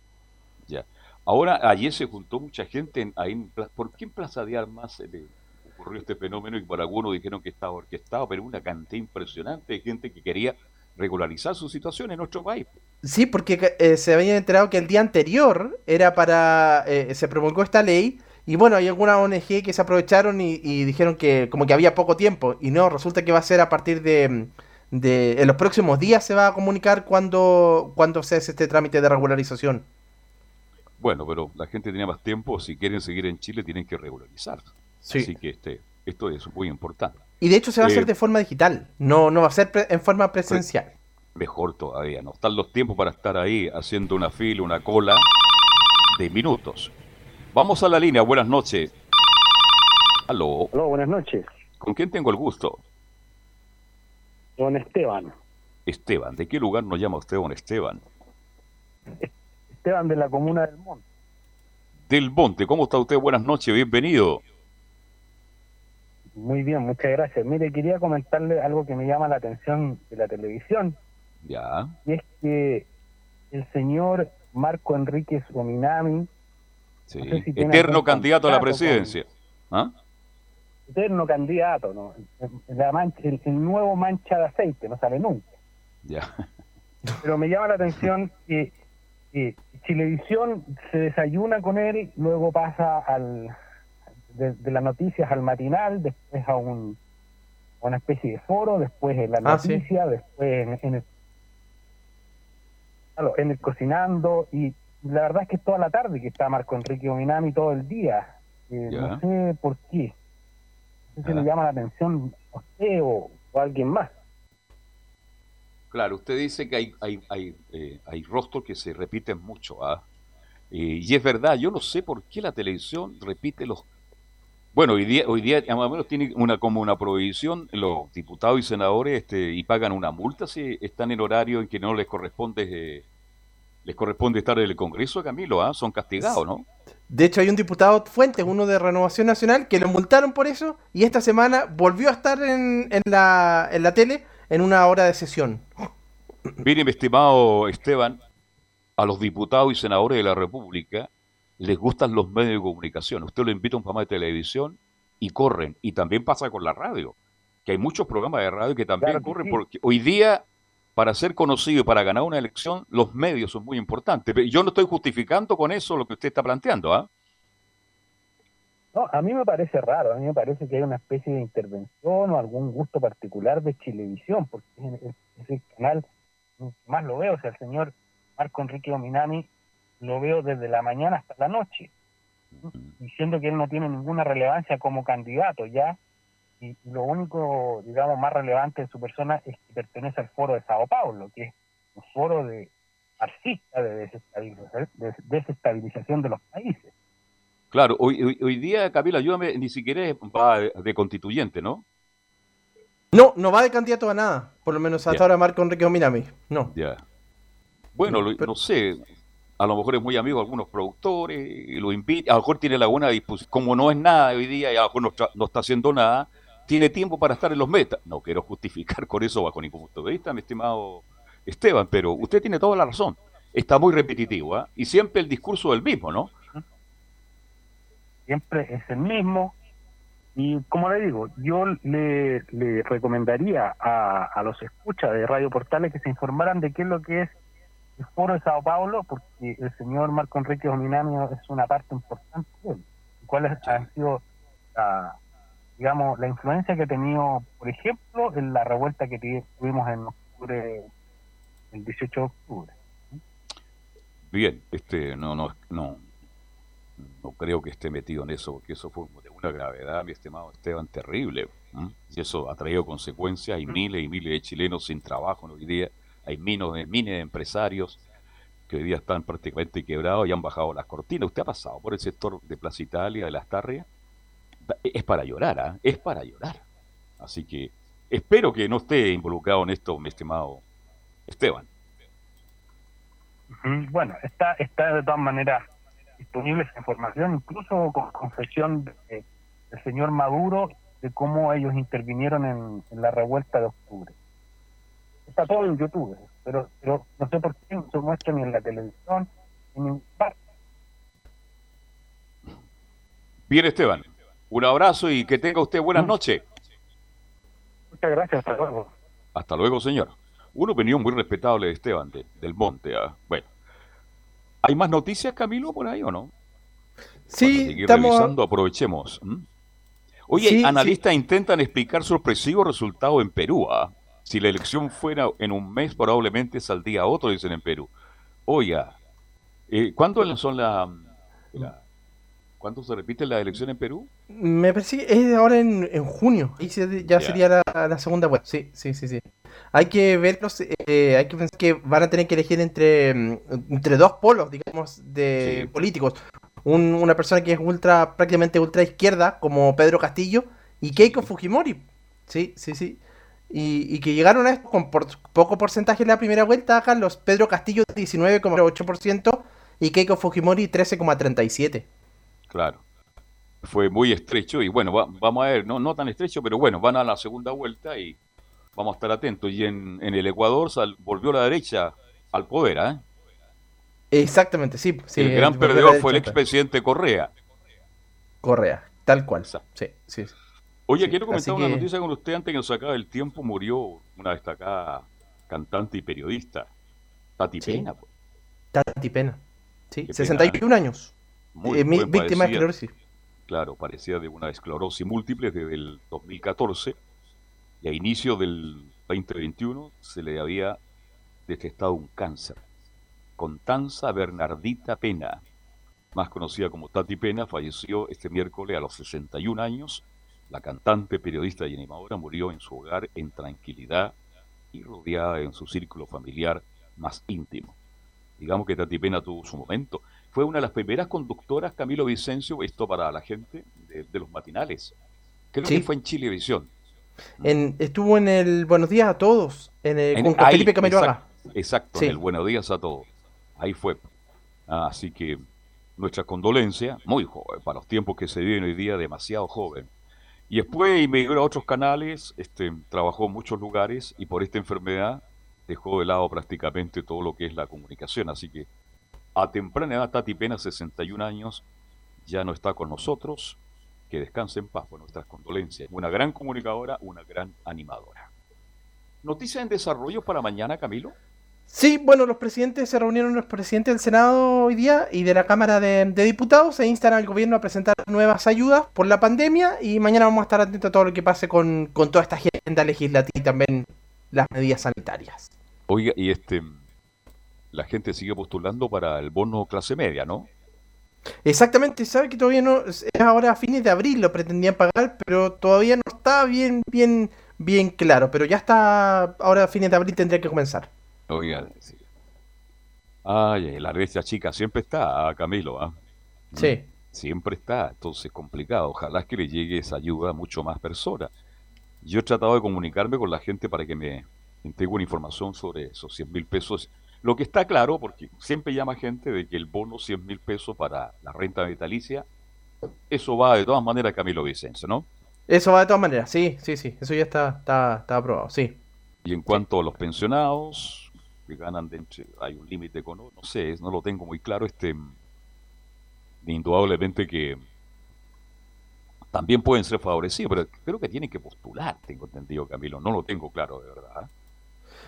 Ya. Ahora, ayer se juntó mucha gente en, ahí en ¿Por qué en Plaza de Armas se le ocurrió este fenómeno? Y por algunos dijeron que estaba orquestado, pero una cantidad impresionante de gente que quería regularizar su situación en nuestro país. Sí, porque eh, se habían enterado que el día anterior era para. eh, se promulgó esta ley. Y bueno, hay algunas ONG que se aprovecharon y, y dijeron que como que había poco tiempo. Y no, resulta que va a ser a partir de. de en los próximos días se va a comunicar cuando, cuando se hace este trámite de regularización. Bueno, pero la gente tenía más tiempo. Si quieren seguir en Chile, tienen que regularizar. Sí. Así que este, esto es muy importante. Y de hecho se va a hacer Eh, de forma digital. No, no va a ser en forma presencial. Mejor todavía, no están los tiempos para estar ahí haciendo una fila, una cola de minutos. Vamos a la línea, buenas noches. Aló. Aló, buenas noches. ¿Con quién tengo el gusto? Don Esteban. Esteban, ¿de qué lugar nos llama usted, don Esteban? Esteban de la comuna del Monte. Del Monte, ¿cómo está usted? Buenas noches, bienvenido. Muy bien, muchas gracias. Mire, quería comentarle algo que me llama la atención de la televisión, Ya, y es que el señor Marco Enríquez Ominami, sí. No sé si tiene Eterno candidato a la con- presidencia. ¿Ah? eterno candidato, ¿no? La mancha, el, el nuevo mancha de aceite, no sale nunca. Ya. Pero me llama la atención que, que Chilevisión se desayuna con él, luego pasa al de, de las noticias al matinal, después a un a una especie de foro, después en la Ah, sí. noticia, después en, en el en el cocinando y la verdad es que es toda la tarde que está Marco Enrique Ominami todo el día. Eh, no sé por qué. No sé si Ah. le llama la atención a usted o, o a alguien más. Claro, usted dice que hay, hay, hay, eh, hay rostros que se repiten mucho, ¿ah? Eh, y es verdad, yo no sé por qué la televisión repite los... Bueno, hoy día, hoy día más o menos tiene una, como una prohibición los diputados y senadores este, y pagan una multa si están en horario en que no les corresponde eh, les corresponde estar en el Congreso, Camilo, ¿ah? Son castigados, ¿no? De hecho, hay un diputado Fuentes, uno de Renovación Nacional, que lo multaron por eso y esta semana volvió a estar en, en la, en la tele en una hora de sesión. Mire, mi estimado Esteban, a los diputados y senadores de la República les gustan los medios de comunicación. Usted lo invita a un programa de televisión y corren. Y también pasa con la radio, que hay muchos programas de radio que también Claro que corren, sí. porque hoy día, para ser conocido y para ganar una elección, los medios son muy importantes. Pero yo no estoy justificando con eso lo que usted está planteando, ¿ah? No, a mí me parece raro, a mí me parece que hay una especie de intervención o algún gusto particular de Chilevisión, porque es, es- es el canal más lo veo, o sea, el señor Marco Enrique Ominami lo veo desde la mañana hasta la noche, diciendo que él no tiene ninguna relevancia como candidato ya, y, y lo único, digamos, más relevante de su persona es que pertenece al foro de Sao Paulo, que es un foro de marxista de desestabilización de, desestabilización de los países. Claro, hoy, hoy, hoy día, Camila, ayúdame, ni siquiera va de, constituyente, ¿no? No, no va de candidato a nada. Por lo menos hasta ahora Marco Enrique Ominami. No. Ya. Bueno, lo- no sé, a lo mejor es muy amigo de algunos productores, lo invita, a lo mejor tiene la buena disposición, como no es nada hoy día y a lo mejor no, está- haciendo nada, tiene tiempo para estar en los metas. No quiero justificar con eso bajo ningún punto de vista, mi estimado Esteban, pero usted tiene toda la razón. Está muy repetitivo, ¿ah? Y siempre el discurso del mismo, ¿no? siempre es el mismo. Y como le digo, yo le, le recomendaría a, a los escuchas de Radio Portales que se informaran de qué es lo que es el Foro de Sao Paulo, porque el señor Marco Enrique Ominami es una parte importante de él. Y ¿Cuáles han sido, la, digamos, la influencia que ha tenido, por ejemplo, en la revuelta que tu- tuvimos en octubre, el 18 de octubre? Bien, este, no, no, no, no creo que esté metido en eso, porque eso fue de una gravedad, mi estimado Esteban, terrible. Y eso ha traído consecuencias. Hay miles y miles de chilenos sin trabajo hoy día. Hay miles de, miles de empresarios que hoy día están prácticamente quebrados y han bajado las cortinas. ¿Usted ha pasado por el sector de Plaza Italia, de las Tarrias? Es para llorar, ¿ah? Es para llorar. Así que espero que no esté involucrado en esto, mi estimado Esteban. Ujú. Bueno, está, está de todas maneras disponible esa información, incluso con confesión de- del señor Maduro de cómo ellos intervinieron en la revuelta de octubre. Está todo en YouTube, pero, pero no sé por qué no se muestra ni en la televisión, ni en ningún parte. Bien, Esteban. Un abrazo y que tenga usted buenas noches. Muchas gracias, hasta luego. Hasta luego, señor. Una opinión muy respetable de Esteban de- del Monte. ah. Bueno. ¿Hay más noticias, Camilo, por ahí o no? Sí, Seguir estamos. revisando, aprovechemos. ¿m? Oye, Sí, analistas intentan explicar sorpresivos resultados en Perú. ah. Si la elección fuera en un mes, probablemente saldría otro, dicen en Perú. Oiga, eh, ¿cuándo son la, la- ¿Cuándo se repiten las elecciones en Perú? Me parece que es ahora en, en junio. Ahí se- ya sería la, la segunda vuelta. Sí, sí, sí, sí. Hay que verlos, eh, hay que pensar que van a tener que elegir entre, mm, entre dos polos, digamos, de Sí. políticos. Un- una persona que es ultra, prácticamente ultra izquierda, como Pedro Castillo, y Keiko Fujimori. Sí, sí, sí. Y, y que llegaron a esto con por- poco porcentaje en la primera vuelta, Carlos. Pedro Castillo 19,8% y Keiko Fujimori 13,37%. Claro. Fue muy estrecho y bueno, va- vamos a ver, no, no tan estrecho, pero bueno, van a la segunda vuelta y vamos a estar atentos. Y en, en el Ecuador sal- volvió la derecha al poder, ¿eh? Exactamente, sí. sí el gran a la perdedor fue el expresidente Correa. Correa, tal cual. Sí, sí. Oye, Sí, quiero comentar una que- noticia con usted antes que nos acabe el tiempo. Murió una destacada cantante y periodista, Tati Sí. Pena. pues. Tati Pena. Sí, Qué 61 años. Muy Eh, víctima de esclerosis. Claro, parecía de una esclerosis múltiple desde el 2014 y a inicio del 2021 se le había detectado un cáncer. Constanza Bernardita Pena, más conocida como Tati Pena, falleció este miércoles a los 61 años. La cantante, periodista y animadora murió en su hogar en tranquilidad y rodeada en su círculo familiar más íntimo. Digamos que Tati Pena tuvo su momento. Fue una de las primeras conductoras, Camilo Vicencio, esto para la gente, de, de los matinales. Creo Sí. que fue en Chilevisión. En, estuvo en el Buenos Días a todos, en el, En- con, ahí, Felipe Camiroaga. exact- Exacto, Sí. en el Buenos Días a todos. Ahí fue. Así que nuestras condolencias, muy joven, para los tiempos que se viven hoy día, demasiado joven. Y después emigró a otros canales, este, trabajó en muchos lugares y por esta enfermedad dejó de lado prácticamente todo lo que es la comunicación. Así que a temprana edad, Tati Pena, 61 años, ya no está con nosotros. Que descanse en paz por nuestras condolencias. Una gran comunicadora, una gran animadora. Noticias en desarrollo para mañana, Camilo. Sí, bueno, los presidentes se reunieron, los presidentes del Senado hoy día y de la Cámara de, de Diputados e instan al gobierno a presentar nuevas ayudas por la pandemia y mañana vamos a estar atentos a todo lo que pase con, con toda esta agenda legislativa y también las medidas sanitarias. Oiga, y este, la gente sigue postulando para el bono clase media, ¿no? Exactamente, sabe que todavía no, es ahora a fines de abril lo pretendían pagar, pero todavía no está bien, bien, bien claro, pero ya está, ahora a fines de abril tendría que comenzar. Oiga, sí. Ay, la brecha chica siempre está, ah, Camilo, ¿ah? Sí. Siempre está, entonces complicado. Ojalá que le llegue esa ayuda a mucho más personas. Yo he tratado de comunicarme con la gente para que me entregue una información sobre esos 100 mil pesos. Lo que está claro, porque siempre llama gente de que el bono 100 mil pesos para la renta vitalicia, eso va de todas maneras a Camilo Vicencio, ¿no? Eso va de todas maneras, sí, sí, sí, eso ya está, está, está aprobado, sí. Y en cuanto a los pensionados, que ganan de entre, hay un límite con, no sé, no lo tengo muy claro, este, indudablemente que también pueden ser favorecidos, pero creo que tienen que postular, tengo entendido, Camilo, no lo tengo claro de verdad.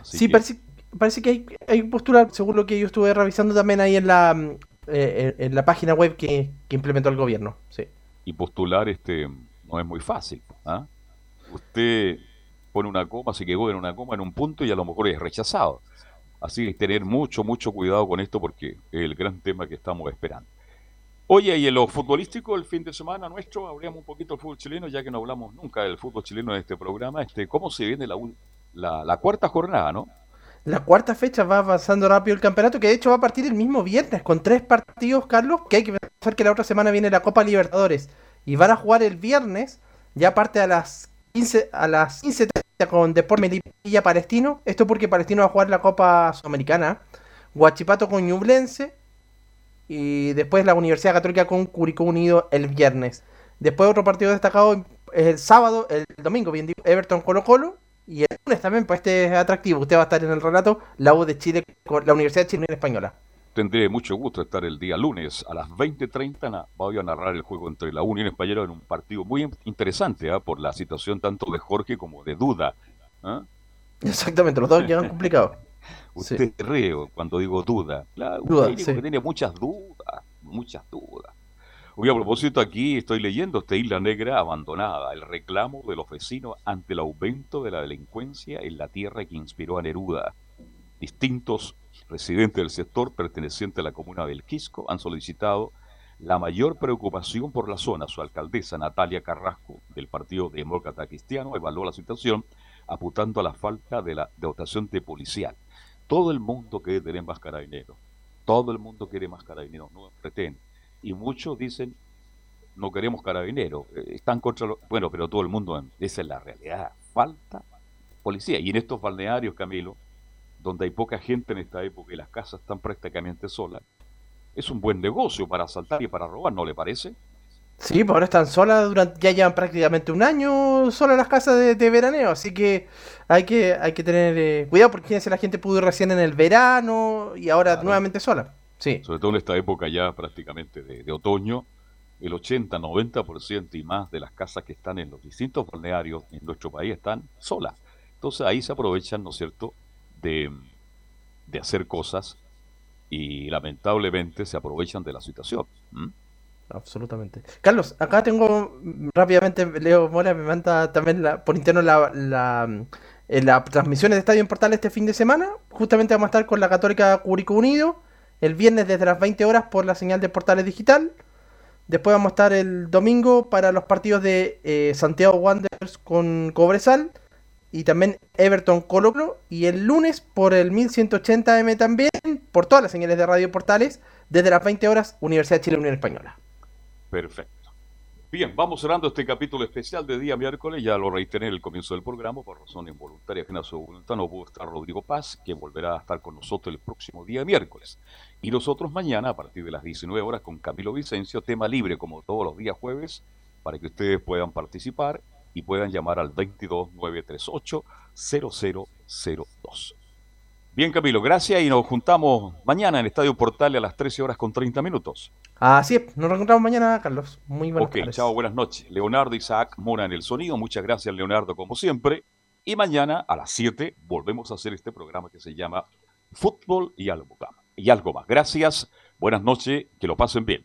Así sí, que- parece, parece que hay, hay postura, según lo que yo estuve revisando también ahí en la, eh, en la página web que, que implementó el gobierno, sí. y postular este no es muy fácil. ¿ah? Usted pone una coma, se quedó en una coma en un punto y a lo mejor es rechazado. Así que tener mucho, mucho cuidado con esto porque es el gran tema que estamos esperando. Oye, y en lo futbolístico, el fin de semana nuestro, hablamos un poquito del fútbol chileno, ya que no hablamos nunca del fútbol chileno en este programa. Este, ¿Cómo se viene la, cuarta jornada, no? La cuarta fecha va avanzando rápido el campeonato, que de hecho va a partir el mismo viernes, con tres partidos, Carlos, que hay que pensar que la otra semana viene la Copa Libertadores. Y van a jugar el viernes, ya parte a las 15, a las 15.30 con Deportes Melipilla Palestino. Esto porque Palestino va a jugar la Copa Sudamericana. Guachipato con Ñublense. Y después la Universidad Católica con Curicó Unido el viernes. Después otro partido destacado es el sábado, el domingo, bien Everton Colo Colo. Y el lunes también, pues este es atractivo. Usted va a estar en el relato, la U de Chile la Universidad de Chile Española. Tendré mucho gusto estar el día lunes a las 20.30. na- Voy a narrar el juego entre la Unión Española en un partido muy interesante ¿ah? por la situación tanto de Jorge como de Duda. ¿ah? Exactamente, los dos llegan (laughs) complicados. Usted ríe cuando digo duda. Claro, Duda, sí. que tiene muchas dudas, muchas dudas. Oye, a propósito, aquí estoy leyendo esta isla negra abandonada, el reclamo de los vecinos ante el aumento de la delincuencia en la tierra que inspiró a Neruda. Distintos residentes del sector perteneciente a la comuna del Quisco han solicitado la mayor preocupación por la zona. Su alcaldesa Natalia Carrasco, del Partido Demócrata Cristiano, evaluó la situación apuntando a la falta de la dotación de policial. Todo el mundo quiere tener más carabineros. Todo el mundo quiere más carabineros, no pretende. Y muchos dicen, no queremos carabineros. eh, Están contra los... Bueno, pero todo el mundo, esa es la realidad. Falta policía. Y en estos balnearios, Camilo, donde hay poca gente en esta época y las casas están prácticamente solas, es un buen negocio para asaltar y para robar, ¿no le parece? Sí, pues ahora están solas, durante, ya llevan prácticamente un año solas las casas de, de veraneo, así que hay que, hay que tener eh, cuidado porque fíjense, la gente pudo ir recién en el verano y ahora nuevamente sola. Sí. Sobre todo en esta época ya prácticamente de, de otoño, el 80, 90% y más de las casas que están en los distintos balnearios en nuestro país están solas. Entonces ahí se aprovechan, ¿no es cierto?, de, hacer cosas y lamentablemente se aprovechan de la situación. Absolutamente. Carlos, acá tengo rápidamente, Leo Mora me manda también la- por interno la, la, eh, la transmisión de Estadio en Portal este fin de semana. Justamente vamos a estar con la Católica Curicó Unido el viernes desde las 20 horas por la señal de Portales Digital. Después vamos a estar el domingo para los partidos de eh, Santiago Wanderers con Cobresal y también Everton Colo. Y el lunes por el 1180M también, por todas las señales de Radio Portales, desde las 20 horas, Universidad de Chile Unión Española. Perfecto. Bien, vamos cerrando este capítulo especial de día miércoles. Ya lo reiteré en el comienzo del programa, por razón involuntaria, a su voluntad, no pudo estar Rodrigo Paz, que volverá a estar con nosotros el próximo día miércoles. Y nosotros mañana, a partir de las 19 horas, con Camilo Vicencio, tema libre, como todos los días jueves, para que ustedes puedan participar y puedan llamar al 22938 0002. Bien, Camilo, gracias y nos juntamos mañana en Estadio Portal a las 13 horas con 30 minutos. Así es, nos reencontramos mañana, Carlos. Muy buenas Ok, tardes. chao, buenas noches. Leonardo Isaac Mora en el sonido. Muchas gracias, Leonardo, como siempre. Y mañana a las 7 volvemos a hacer este programa que se llama Fútbol y algo. Y algo más. Gracias, buenas noches, que lo pasen bien.